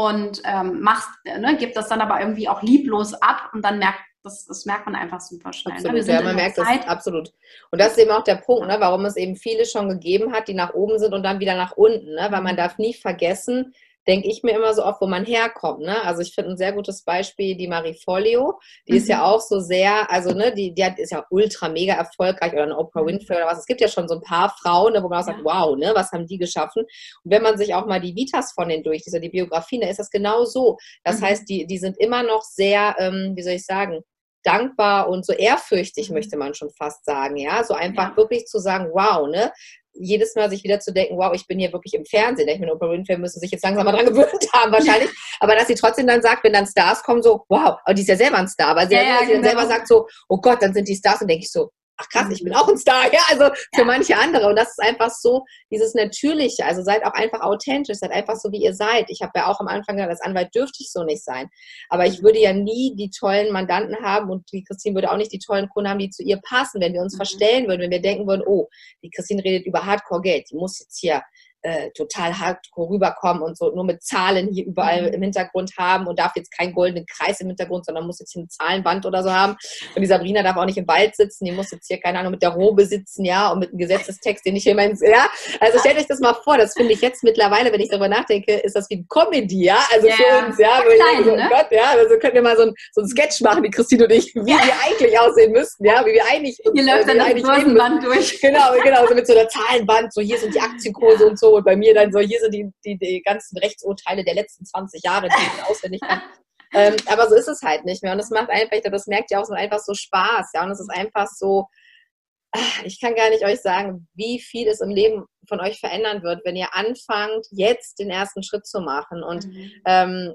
und ähm, machst, äh, ne, gibt das dann aber irgendwie auch lieblos ab und dann merkt das, das, merkt man einfach super schnell. Ne? Absolut, ja, man merkt Zeit. das absolut. Und das ist eben auch der Punkt, ne, warum es eben viele schon gegeben hat, die nach oben sind und dann wieder nach unten. Ne? Weil man mhm. darf nie vergessen, denke ich mir immer so oft, wo man herkommt. Ne? Also ich finde ein sehr gutes Beispiel die Marie Folio. Die mhm. ist ja mhm. auch so sehr, also ne, die, die hat, ist ja ultra mega erfolgreich oder eine Oprah mhm. Winfrey oder was. Es gibt ja schon so ein paar Frauen, ne, wo man auch ja. sagt, wow, ne, was haben die geschaffen? Und wenn man sich auch mal die Vitas von denen durch, diese die Biografien, da ist das genau so. Das mhm. heißt, die, die sind immer noch sehr, ähm, wie soll ich sagen, dankbar und so ehrfürchtig, mhm. möchte man schon fast sagen, ja, so einfach ja. wirklich zu sagen, wow, ne, jedes Mal sich wieder zu denken, wow, ich bin hier wirklich im Fernsehen. Ich meine, Oprah Winfrey müssen sich jetzt langsam mal dran gewöhnt haben wahrscheinlich. aber dass sie trotzdem dann sagt, wenn dann Stars kommen, so, wow, aber die ist ja selber ein Star. Aber sie, ja, ja, genau. dann selber sagt so, oh Gott, dann sind die Stars und denke ich so, ach krass, ich bin auch ein Star, ja, also für manche andere. Und das ist einfach so, dieses Natürliche, also seid auch einfach authentisch, seid einfach so, wie ihr seid. Ich habe ja auch am Anfang gesagt, als Anwalt dürfte ich so nicht sein. Aber ich würde ja nie die tollen Mandanten haben und die Christine würde auch nicht die tollen Kunden haben, die zu ihr passen, wenn wir uns mhm. verstellen würden, wenn wir denken würden, oh, die Christine redet über Hardcore-Geld, die muss jetzt hier äh, total hardcore rüberkommen und so nur mit Zahlen hier überall mhm. im Hintergrund haben und darf jetzt keinen goldenen Kreis im Hintergrund, sondern muss jetzt hier ein Zahlenband oder so haben. Und die Sabrina darf auch nicht im Wald sitzen, die muss jetzt hier, keine Ahnung, mit der Robe sitzen, ja, und mit einem Gesetzestext, den ich hier mein, ja. Also stellt euch das mal vor, das finde ich jetzt mittlerweile, wenn ich darüber nachdenke, ist das wie ein Comedy, ja, also ja, für uns, ja. Klein, so, ne? Gott, ja, also können wir mal so ein, so ein Sketch machen, die Christine und ich, wie wir eigentlich aussehen müssten, ja, wie wir eigentlich Hier läuft dann das Börsenband durch. Genau, genau, so mit so einer Zahlenband, so hier sind die Aktienkurse und so und bei mir dann so, hier sind die, die, die ganzen Rechtsurteile der letzten 20 Jahre, die ich auswendig kann. Ähm, aber so ist es halt nicht mehr. Und es macht einfach, das merkt ihr auch, so einfach so Spaß. Ja, und es ist einfach so, ah, ich kann gar nicht euch sagen, wie viel es im Leben von euch verändern wird, wenn ihr anfangt, jetzt den ersten Schritt zu machen. Und mhm. ähm,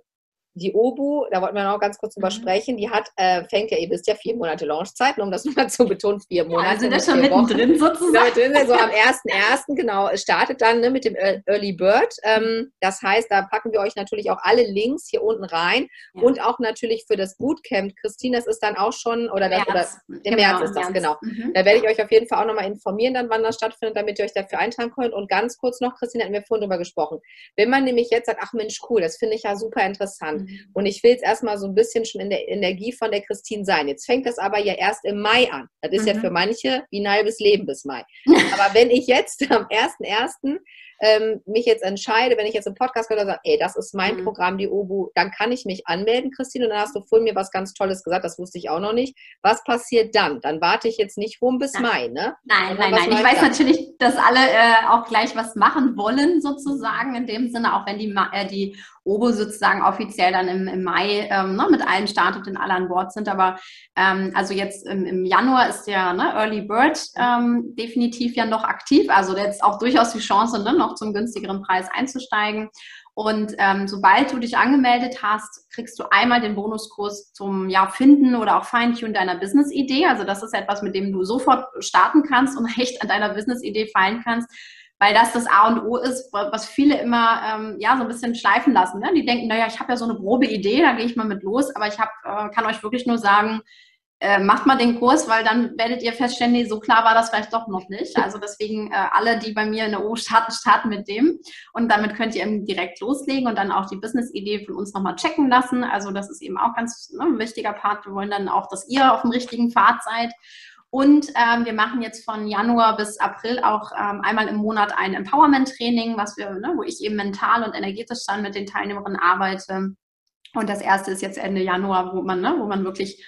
die Obu, da wollten wir noch ganz kurz drüber mhm. sprechen, die hat, äh, fängt ja, ihr wisst ja, vier Monate Launchzeit, nur um das nochmal zu betonen, vier Monate. Ja, sind da schon mittendrin sozusagen. Ja, drin, so am 1.1. genau, startet dann ne, mit dem Early Bird. Ähm, das heißt, da packen wir euch natürlich auch alle Links hier unten rein ja. und auch natürlich für das Bootcamp. Christine, das ist dann auch schon, oder, das, März. oder im genau, März ist das, März. genau. Mhm. Da werde ich euch auf jeden Fall auch nochmal informieren, dann wann das stattfindet, damit ihr euch dafür eintragen könnt. Und ganz kurz noch, Christine, hatten wir vorhin drüber gesprochen. Wenn man nämlich jetzt sagt, ach Mensch, cool, das finde ich ja super interessant mhm. Und ich will es erstmal so ein bisschen schon in der Energie von der Christine sein. Jetzt fängt das aber ja erst im Mai an. Das ist mhm. ja für manche wie ein halbes Leben bis Mai. aber wenn ich jetzt am 1.1 ähm, mich jetzt entscheide, wenn ich jetzt im Podcast höre, sage, ey, das ist mein mhm. Programm, die OBU, dann kann ich mich anmelden, Christine. Und dann hast du vorhin mir was ganz Tolles gesagt, das wusste ich auch noch nicht. Was passiert dann? Dann warte ich jetzt nicht rum bis nein. Mai, ne? Nein, nein, nein. Ich weiß dann? natürlich, dass alle äh, auch gleich was machen wollen, sozusagen, in dem Sinne, auch wenn die, äh, die OBO sozusagen offiziell dann im, im Mai ähm, ne, mit allen startet und alle an Bord sind. Aber ähm, also jetzt im, im Januar ist der ne, Early Bird ähm, definitiv ja noch aktiv. Also jetzt auch durchaus die Chance, ne, noch zum günstigeren Preis einzusteigen. Und ähm, sobald du dich angemeldet hast, kriegst du einmal den Bonuskurs zum ja, Finden oder auch Feintunen deiner Business-Idee. Also das ist etwas, mit dem du sofort starten kannst und echt an deiner Business-Idee fallen kannst weil das das A und O ist, was viele immer ähm, ja so ein bisschen schleifen lassen. Ne? Die denken, naja, ich habe ja so eine grobe Idee, da gehe ich mal mit los, aber ich hab, äh, kann euch wirklich nur sagen, äh, macht mal den Kurs, weil dann werdet ihr feststellen, nee, so klar war das vielleicht doch noch nicht. Also deswegen äh, alle, die bei mir in der O starten, starten mit dem. Und damit könnt ihr eben direkt loslegen und dann auch die Business-Idee von uns nochmal checken lassen. Also das ist eben auch ganz ne, ein wichtiger Part. Wir wollen dann auch, dass ihr auf dem richtigen Pfad seid. Und ähm, wir machen jetzt von Januar bis April auch ähm, einmal im Monat ein Empowerment-Training, was wir, ne, wo ich eben mental und energetisch dann mit den Teilnehmerinnen arbeite. Und das erste ist jetzt Ende Januar, wo man, ne, wo man wirklich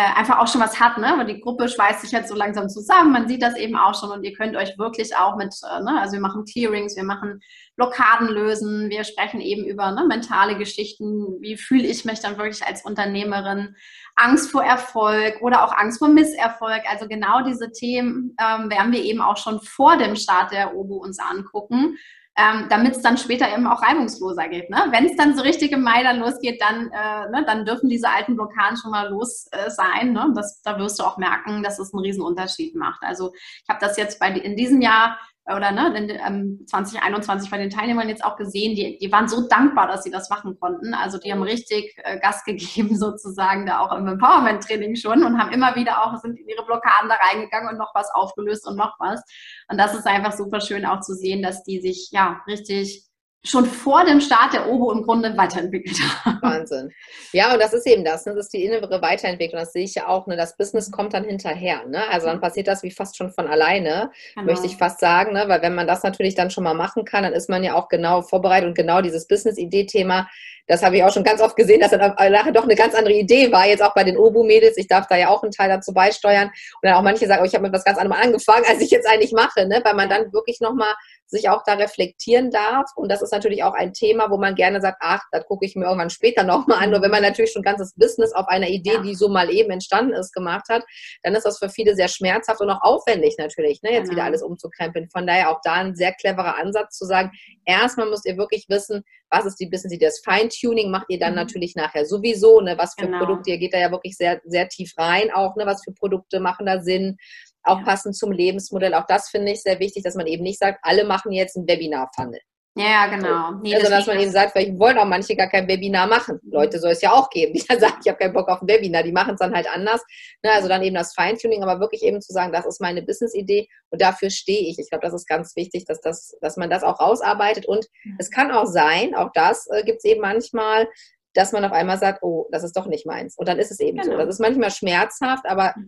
einfach auch schon was hat, ne? Weil die Gruppe schweißt sich jetzt so langsam zusammen. Man sieht das eben auch schon und ihr könnt euch wirklich auch mit, äh, ne? also wir machen Clearings, wir machen Blockaden lösen, wir sprechen eben über ne, mentale Geschichten. Wie fühle ich mich dann wirklich als Unternehmerin? Angst vor Erfolg oder auch Angst vor Misserfolg. Also genau diese Themen ähm, werden wir eben auch schon vor dem Start der OBO uns angucken ähm, damit es dann später eben auch reibungsloser geht. Ne? Wenn es dann so richtig im Mai dann losgeht, dann, äh, ne, dann dürfen diese alten Blockaden schon mal los äh, sein. Ne? Das, da wirst du auch merken, dass es einen riesen Unterschied macht. Also ich habe das jetzt bei in diesem Jahr oder ne, in, ähm, 2021 bei den Teilnehmern jetzt auch gesehen, die, die waren so dankbar, dass sie das machen konnten. Also die haben richtig äh, Gas gegeben sozusagen da auch im Empowerment-Training schon und haben immer wieder auch, sind in ihre Blockaden da reingegangen und noch was aufgelöst und noch was. Und das ist einfach super schön auch zu sehen, dass die sich ja richtig schon vor dem Start der Obo im Grunde weiterentwickelt haben. Wahnsinn. Ja, und das ist eben das, ne? das ist die innere Weiterentwicklung. Das sehe ich ja auch. Ne? Das Business kommt dann hinterher. Ne? Also dann passiert das wie fast schon von alleine, genau. möchte ich fast sagen. Ne? Weil wenn man das natürlich dann schon mal machen kann, dann ist man ja auch genau vorbereitet und genau dieses Business-Idee-Thema das habe ich auch schon ganz oft gesehen, dass dann nachher doch eine ganz andere Idee war, jetzt auch bei den Obu-Mädels. Ich darf da ja auch einen Teil dazu beisteuern. Und dann auch manche sagen, oh, ich habe mit was ganz anderem angefangen, als ich jetzt eigentlich mache, ne? weil man dann wirklich nochmal sich auch da reflektieren darf. Und das ist natürlich auch ein Thema, wo man gerne sagt, ach, das gucke ich mir irgendwann später nochmal an. Nur wenn man natürlich schon ein ganzes Business auf einer Idee, ja. die so mal eben entstanden ist, gemacht hat, dann ist das für viele sehr schmerzhaft und auch aufwendig natürlich, ne? jetzt genau. wieder alles umzukrempeln. Von daher auch da ein sehr cleverer Ansatz zu sagen, erstmal müsst ihr wirklich wissen, was ist die Business-Idee. Das Feintuning macht ihr dann mhm. natürlich nachher sowieso, ne? was für genau. Produkte, ihr geht da ja wirklich sehr, sehr tief rein auch, ne? was für Produkte machen da Sinn, auch ja. passend zum Lebensmodell. Auch das finde ich sehr wichtig, dass man eben nicht sagt, alle machen jetzt ein Webinar-Funnel. Ja, genau. Nee, also, dass man eben sagt, vielleicht wollen auch manche gar kein Webinar machen. Leute soll es ja auch geben, die dann sagen, ich habe keinen Bock auf ein Webinar, die machen es dann halt anders. Ne, also dann eben das Feintuning, aber wirklich eben zu sagen, das ist meine Business-Idee und dafür stehe ich. Ich glaube, das ist ganz wichtig, dass, das, dass man das auch rausarbeitet. Und mhm. es kann auch sein, auch das äh, gibt es eben manchmal, dass man auf einmal sagt, oh, das ist doch nicht meins. Und dann ist es eben genau. so. Das ist manchmal schmerzhaft, aber mhm.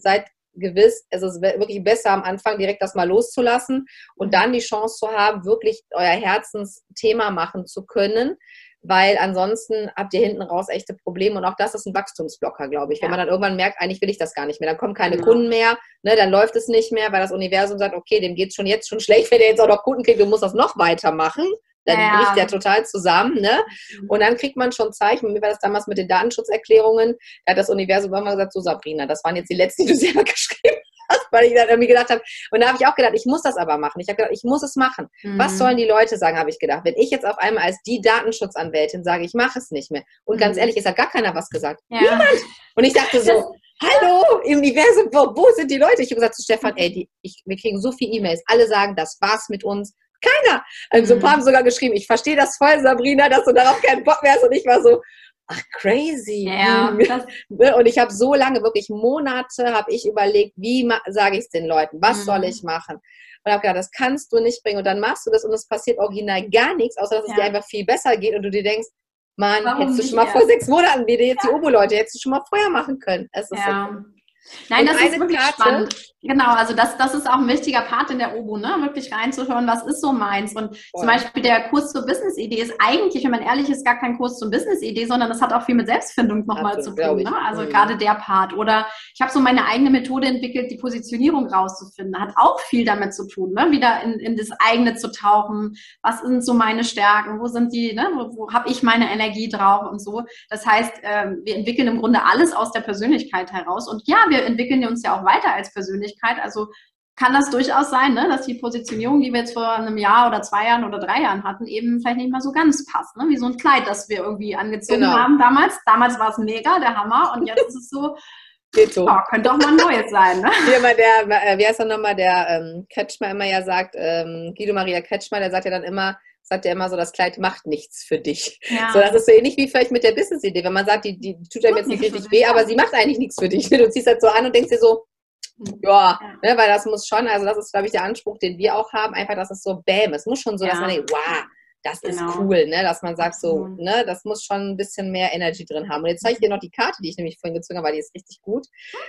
Gewiss, es ist wirklich besser am Anfang direkt das mal loszulassen und dann die Chance zu haben, wirklich euer Herzensthema machen zu können, weil ansonsten habt ihr hinten raus echte Probleme und auch das ist ein Wachstumsblocker, glaube ich. Ja. Wenn man dann irgendwann merkt, eigentlich will ich das gar nicht mehr, dann kommen keine genau. Kunden mehr, ne, dann läuft es nicht mehr, weil das Universum sagt, okay, dem geht es schon jetzt schon schlecht, wenn er jetzt auch noch Kunden kriegt, du musst das noch weitermachen dann ja. bricht der total zusammen. Ne? Mhm. Und dann kriegt man schon Zeichen. Mir war das damals mit den Datenschutzerklärungen. Da hat das Universum immer gesagt, so Sabrina, das waren jetzt die letzten, die du selber geschrieben hast, weil ich dann irgendwie gedacht habe. Und da habe ich auch gedacht, ich muss das aber machen. Ich habe gedacht, ich muss es machen. Mhm. Was sollen die Leute sagen, habe ich gedacht. Wenn ich jetzt auf einmal als die Datenschutzanwältin sage, ich mache es nicht mehr. Und mhm. ganz ehrlich, es hat gar keiner was gesagt. Ja. Niemand. Und ich dachte so, Hallo, im Universum, wo, wo, sind die Leute? Ich habe gesagt zu Stefan, ey, die, ich, wir kriegen so viele E-Mails. Alle sagen, das war's mit uns. Keiner. Also ein paar haben sogar geschrieben, ich verstehe das voll, Sabrina, dass du darauf keinen Bock mehr hast. Und ich war so, ach crazy. Ja, ne, und ich habe so lange, wirklich Monate, habe ich überlegt, wie sage ich es den Leuten, was mhm. soll ich machen? Und habe gedacht, das kannst du nicht bringen. Und dann machst du das und es passiert original gar nichts, außer dass ja. es dir einfach viel besser geht und du dir denkst, Mann, Warum hättest du schon mal ja. vor sechs Monaten, wie dir jetzt ja. die Obo-Leute, hättest du schon mal vorher machen können. Es ist ja. so Nein, und das ist wirklich Karte, spannend. Genau, also das, das ist auch ein wichtiger Part in der OBU, ne? wirklich reinzuhören, was ist so meins. Und Voll. zum Beispiel der Kurs zur Business-Idee ist eigentlich, wenn man ehrlich ist, gar kein Kurs zur Business-Idee, sondern das hat auch viel mit Selbstfindung nochmal zu tun. Ne? Also mhm. gerade der Part. Oder ich habe so meine eigene Methode entwickelt, die Positionierung rauszufinden. Hat auch viel damit zu tun, ne? wieder in, in das eigene zu tauchen. Was sind so meine Stärken? Wo sind die, ne? wo, wo habe ich meine Energie drauf und so. Das heißt, äh, wir entwickeln im Grunde alles aus der Persönlichkeit heraus. Und ja, wir entwickeln uns ja auch weiter als Persönlichkeit. Also kann das durchaus sein, ne, dass die Positionierung, die wir jetzt vor einem Jahr oder zwei Jahren oder drei Jahren hatten, eben vielleicht nicht mal so ganz passt. Ne? Wie so ein Kleid, das wir irgendwie angezogen genau. haben damals. Damals war es mega, der Hammer. Und jetzt ist es so, Geht so. Oh, könnte auch mal ein neues sein, ne? Wie, immer der, äh, wie heißt er nochmal, der ähm, Kretschmer immer ja sagt, ähm, Guido Maria Kretschmer, der sagt ja dann immer, sagt ja immer so, das Kleid macht nichts für dich. Ja. So, das ist so ähnlich wie vielleicht mit der Business-Idee, wenn man sagt, die, die tut einem jetzt nicht richtig weh, aber sie macht eigentlich nichts für dich. Du ziehst halt so an und denkst dir so, hm. ja, ja. Ne, weil das muss schon, also das ist, glaube ich, der Anspruch, den wir auch haben, einfach, dass es so bäm, es muss schon so, ja. dass man denkt, wow, das genau. ist cool, ne? dass man sagt so, ne, das muss schon ein bisschen mehr Energy drin haben. Und jetzt zeige ich dir noch die Karte, die ich nämlich vorhin gezogen habe, weil die ist richtig gut.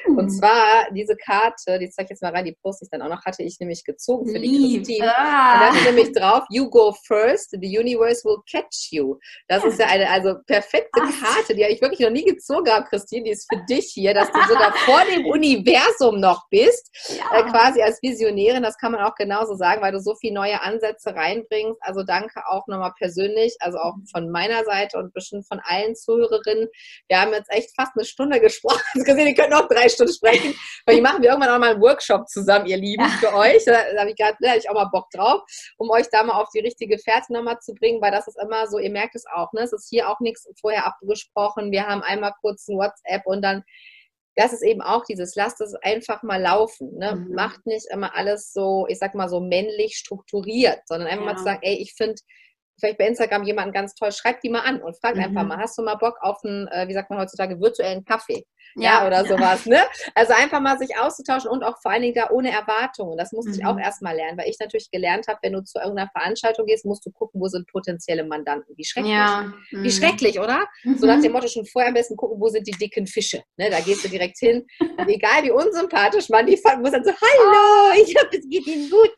Mhm. Und zwar diese Karte, die zeige ich jetzt mal rein, die Post ich dann auch noch, hatte ich nämlich gezogen für die Christine. Ah. Und da steht nämlich drauf, you go first, the universe will catch you. Das ja. ist ja eine also perfekte Ach. Karte, die ich wirklich noch nie gezogen habe, Christine, die ist für dich hier, dass du sogar vor dem Universum noch bist, ja. äh, quasi als Visionärin, das kann man auch genauso sagen, weil du so viele neue Ansätze reinbringst. Also danke auch nochmal persönlich, also auch mhm. von meiner Seite und bestimmt von allen Zuhörerinnen. Wir haben jetzt echt fast eine Stunde gesprochen. Sie gesehen, ihr könnt noch drei Stunden sprechen. Weil machen wir irgendwann auch mal einen Workshop zusammen, ihr Lieben, ja. für euch. Da, da habe ich gerade, da habe ich auch mal Bock drauf, um euch da mal auf die richtige Fährte nochmal zu bringen, weil das ist immer so, ihr merkt es auch, ne? Es ist hier auch nichts vorher abgesprochen. Wir haben einmal kurz ein WhatsApp und dann das ist eben auch dieses, lasst es einfach mal laufen. Ne? Mhm. Macht nicht immer alles so, ich sag mal so männlich strukturiert, sondern einfach ja. mal zu sagen, ey, ich finde vielleicht bei Instagram jemanden ganz toll, schreibt die mal an und fragt mhm. einfach mal, hast du mal Bock auf einen, äh, wie sagt man heutzutage, virtuellen Kaffee? Ja, ja oder sowas. Ne? Also einfach mal sich auszutauschen und auch vor allen Dingen da ohne Erwartungen. Das musste mhm. ich auch mhm. erstmal lernen, weil ich natürlich gelernt habe, wenn du zu irgendeiner Veranstaltung gehst, musst du gucken, wo sind potenzielle Mandanten. Wie schrecklich. Ja. Mhm. Wie schrecklich, oder? Mhm. So nach dem Motto schon vorher am besten gucken, wo sind die dicken Fische. Ne? Da gehst du direkt hin. Und egal wie unsympathisch man die fand, muss dann so, hallo, ich hoffe, es geht Ihnen gut.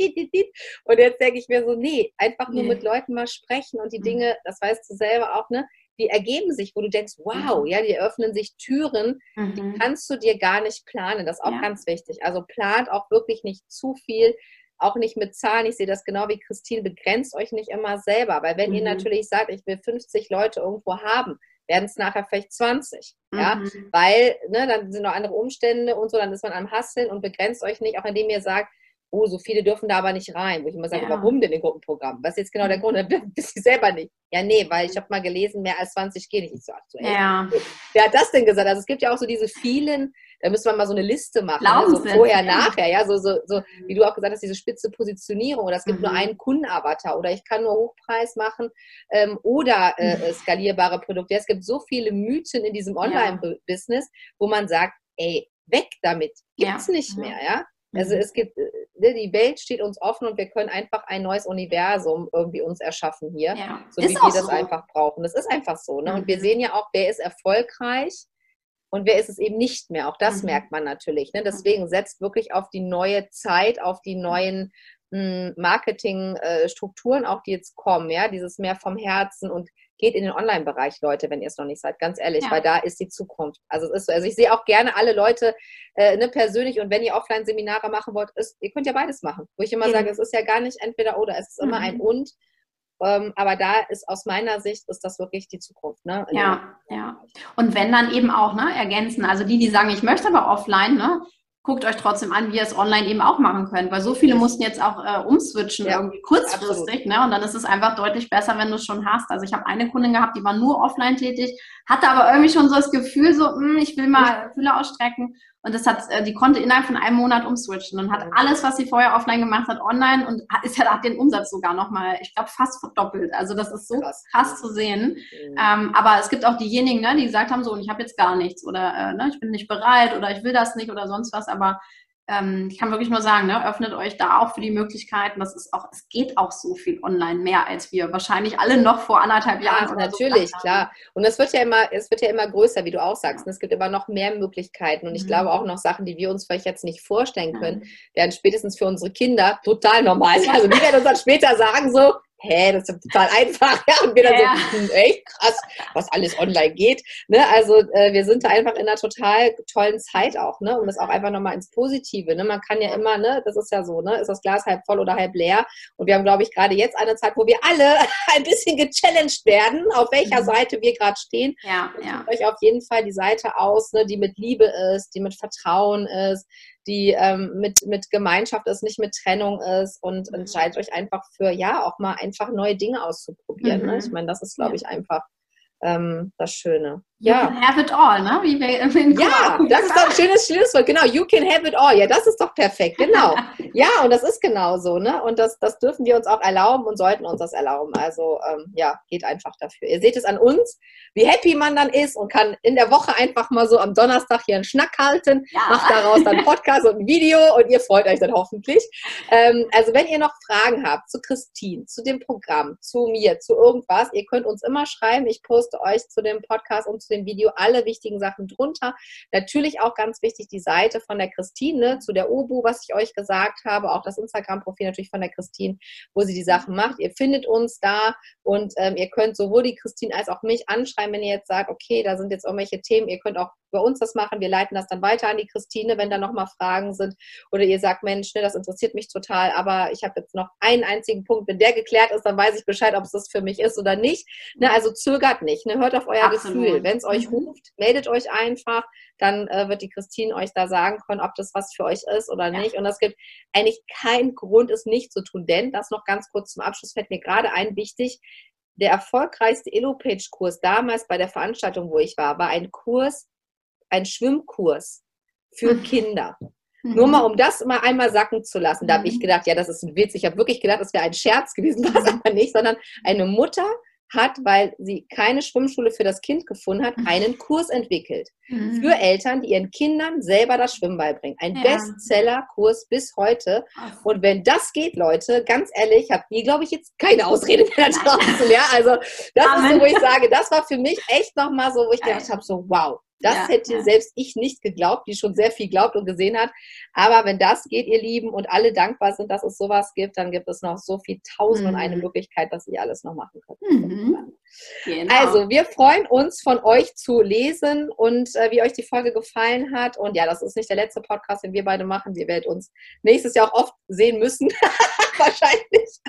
Und jetzt denke ich mir so, nee, einfach nur mit Leuten mal sprechen und die mhm. Dinge, das weißt du selber auch, ne? Die ergeben sich, wo du denkst, wow, mhm. ja, die öffnen sich Türen, mhm. die kannst du dir gar nicht planen. Das ist auch ja. ganz wichtig. Also plant auch wirklich nicht zu viel, auch nicht mit Zahlen. Ich sehe das genau wie Christine, begrenzt euch nicht immer selber. Weil wenn mhm. ihr natürlich sagt, ich will 50 Leute irgendwo haben, werden es nachher vielleicht 20. Mhm. Ja, weil ne, dann sind noch andere Umstände und so, dann ist man am Hasseln und begrenzt euch nicht, auch indem ihr sagt, oh, so viele dürfen da aber nicht rein. Wo ich immer sage, ja. warum denn im Gruppenprogramm? Was ist jetzt genau der mhm. Grund? Dann bist du selber nicht. Ja, nee, weil ich habe mal gelesen, mehr als 20 gehen nicht. Ich so, so ja. Wer hat das denn gesagt? Also es gibt ja auch so diese vielen, da müsste man mal so eine Liste machen. Ne? So vorher, nachher, ja, so, so, so, wie du auch gesagt hast, diese spitze Positionierung oder es gibt mhm. nur einen Kundenavatar oder ich kann nur Hochpreis machen ähm, oder äh, mhm. skalierbare Produkte. Es gibt so viele Mythen in diesem Online-Business, wo man sagt, ey, weg damit. Gibt's ja. nicht mehr, ja. Also mhm. es gibt, äh, ne, die Welt steht uns offen und wir können einfach ein neues Universum irgendwie uns erschaffen hier, ja. so ist wie wir das so. einfach brauchen. Das ist einfach so. Ne? Mhm. Und wir mhm. sehen ja auch, wer ist erfolgreich und wer ist es eben nicht mehr. Auch das mhm. merkt man natürlich. Ne? Deswegen setzt wirklich auf die neue Zeit, auf die neuen hm, Marketingstrukturen, auch die jetzt kommen, ja, dieses mehr vom Herzen und geht in den Online-Bereich, Leute, wenn ihr es noch nicht seid, ganz ehrlich, ja. weil da ist die Zukunft. Also es ist so, also ich sehe auch gerne alle Leute äh, ne, persönlich und wenn ihr Offline-Seminare machen wollt, ist, ihr könnt ja beides machen. Wo ich immer mhm. sage, es ist ja gar nicht entweder oder, es ist immer mhm. ein und. Ähm, aber da ist aus meiner Sicht ist das wirklich die Zukunft. Ne? Ja, ja. Und wenn dann eben auch ne, ergänzen, also die, die sagen, ich möchte aber offline, ne, guckt euch trotzdem an, wie ihr es online eben auch machen könnt, weil so viele mussten jetzt auch äh, umswitchen, ja, irgendwie kurzfristig, ne? Und dann ist es einfach deutlich besser, wenn du es schon hast. Also ich habe eine Kundin gehabt, die war nur offline tätig, hatte aber irgendwie schon so das Gefühl, so, mh, hm, ich will mal Fülle ausstrecken und das hat, äh, die konnte innerhalb von einem Monat umswitchen und hat alles, was sie vorher offline gemacht hat, online und hat, ist ja, hat den Umsatz sogar nochmal, ich glaube, fast verdoppelt. Also das ist so krass, krass zu sehen. Mhm. Ähm, aber es gibt auch diejenigen, ne, die gesagt haben, so, und ich habe jetzt gar nichts oder äh, ne, ich bin nicht bereit oder ich will das nicht oder sonst was. Aber ich kann wirklich nur sagen, ne, öffnet euch da auch für die Möglichkeiten. Das ist auch, es geht auch so viel online mehr, als wir wahrscheinlich alle noch vor anderthalb Jahren. Ja, natürlich, so klar. Und es wird ja immer, es wird ja immer größer, wie du auch sagst. Und es gibt immer noch mehr Möglichkeiten. Und ich mhm. glaube auch noch Sachen, die wir uns vielleicht jetzt nicht vorstellen können, werden spätestens für unsere Kinder total normal sein. Also die werden uns dann später sagen so, hä, das ist total einfach. Ja, und wir dann ja. so, hm, echt krass, was alles online geht. Ne? Also äh, wir sind da einfach in einer total tollen Zeit auch, ne? Um das auch einfach nochmal ins Positive. Ne? Man kann ja immer, ne, das ist ja so, ne, ist das Glas halb voll oder halb leer. Und wir haben, glaube ich, gerade jetzt eine Zeit, wo wir alle ein bisschen gechallenged werden, auf welcher mhm. Seite wir gerade stehen. Ja, und ja. euch auf jeden Fall die Seite aus, ne, die mit Liebe ist, die mit Vertrauen ist, die ähm, mit, mit Gemeinschaft ist, nicht mit Trennung ist und mhm. entscheidet euch einfach für, ja, auch mal einfach neue Dinge auszuprobieren. Ne? Mhm. Ne? Ich meine, das ist, glaube ich, einfach ähm, das Schöne. Ja. You can have it all, ne? Wie wir in ja, das ist doch ein schönes Schlusswort. Genau, you can have it all. Ja, das ist doch perfekt. Genau. ja, und das ist genau so, ne? Und das, das dürfen wir uns auch erlauben und sollten uns das erlauben. Also, ähm, ja, geht einfach dafür. Ihr seht es an uns, wie happy man dann ist und kann in der Woche einfach mal so am Donnerstag hier einen Schnack halten, ja. macht daraus dann Podcast und ein Video und ihr freut euch dann hoffentlich. Ähm, also, wenn ihr noch Fragen habt zu Christine, zu dem Programm, zu mir, zu irgendwas, ihr könnt uns immer schreiben. Ich poste euch zu dem Podcast und zu dem Video alle wichtigen Sachen drunter. Natürlich auch ganz wichtig die Seite von der Christine zu der Ubu, was ich euch gesagt habe, auch das Instagram-Profil natürlich von der Christine, wo sie die Sachen macht. Ihr findet uns da und ähm, ihr könnt sowohl die Christine als auch mich anschreiben, wenn ihr jetzt sagt, okay, da sind jetzt irgendwelche Themen. Ihr könnt auch bei uns das machen. Wir leiten das dann weiter an die Christine, wenn da nochmal Fragen sind. Oder ihr sagt, Mensch, ne, das interessiert mich total, aber ich habe jetzt noch einen einzigen Punkt. Wenn der geklärt ist, dann weiß ich Bescheid, ob es das für mich ist oder nicht. Ne, also zögert nicht. Ne, hört auf euer Absolut. Gefühl. Wenn es euch mhm. ruft, meldet euch einfach. Dann äh, wird die Christine euch da sagen können, ob das was für euch ist oder nicht. Ja. Und es gibt eigentlich keinen Grund, es nicht zu tun. Denn, das noch ganz kurz zum Abschluss fällt mir gerade ein, wichtig, der erfolgreichste Elo-Page-Kurs damals bei der Veranstaltung, wo ich war, war ein Kurs, ein Schwimmkurs für mhm. Kinder. Mhm. Nur mal, um das mal einmal sacken zu lassen. Da habe ich mhm. gedacht, ja, das ist ein Witz. Ich habe wirklich gedacht, das wäre ein Scherz gewesen, war es aber nicht, sondern eine Mutter hat, weil sie keine Schwimmschule für das Kind gefunden hat, einen Kurs entwickelt mhm. für Eltern, die ihren Kindern selber das Schwimmen beibringen. Ein ja. Bestseller-Kurs bis heute. Ach. Und wenn das geht, Leute, ganz ehrlich, habt ihr, glaube ich, jetzt keine Ausrede mehr draußen. Ja, also das Amen. ist so, wo ich sage, das war für mich echt nochmal so, wo ich gedacht habe, so wow, das ja, hätte ja. selbst ich nicht geglaubt, die schon sehr viel glaubt und gesehen hat. Aber wenn das geht, ihr Lieben, und alle dankbar sind, dass es sowas gibt, dann gibt es noch so viel tausend mhm. und eine mhm. Möglichkeit, dass ihr alles noch machen könnt. Mhm. Genau. Also, wir freuen uns, von euch zu lesen und äh, wie euch die Folge gefallen hat. Und ja, das ist nicht der letzte Podcast, den wir beide machen. Wir werden uns nächstes Jahr auch oft sehen müssen. Wahrscheinlich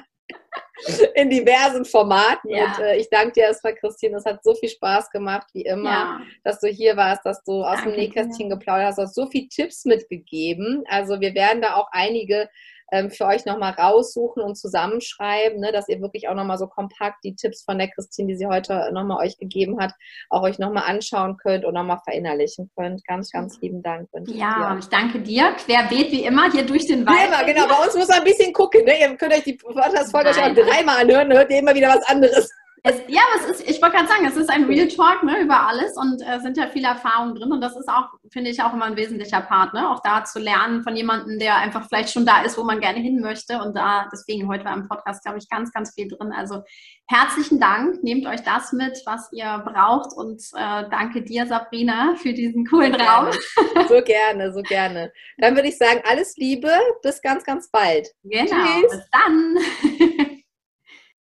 in diversen Formaten. Ja. Und äh, ich danke dir erstmal, Christine. Es hat so viel Spaß gemacht, wie immer, ja. dass du hier warst, dass du aus danke dem Nähkästchen dir. geplaudert hast, du hast so viele Tipps mitgegeben. Also wir werden da auch einige ähm, für euch nochmal raussuchen und zusammenschreiben, ne, dass ihr wirklich auch nochmal so kompakt die Tipps von der Christine, die sie heute nochmal euch gegeben hat, auch euch nochmal anschauen könnt und nochmal verinnerlichen könnt. Ganz, ganz lieben Dank. Ja, ich danke dir. Querbeet wie immer hier durch den Wald. Ja, genau. Bei uns muss man ein bisschen gucken. Ne? Ihr könnt euch die Podcast-Folge schon dreimal anhören, hört ihr immer wieder was anderes. Es, ja, es ist, ich wollte gerade sagen, es ist ein Real Talk ne, über alles und äh, sind ja viele Erfahrungen drin und das ist auch, finde ich, auch immer ein wesentlicher Part, ne? auch da zu lernen von jemandem, der einfach vielleicht schon da ist, wo man gerne hin möchte und da, deswegen heute war im Podcast, glaube ich, ganz, ganz viel drin. Also herzlichen Dank, nehmt euch das mit, was ihr braucht und äh, danke dir, Sabrina, für diesen coolen Raum. So gerne, so gerne. Dann würde ich sagen, alles Liebe, bis ganz, ganz bald. Genau, Tschüss. bis dann.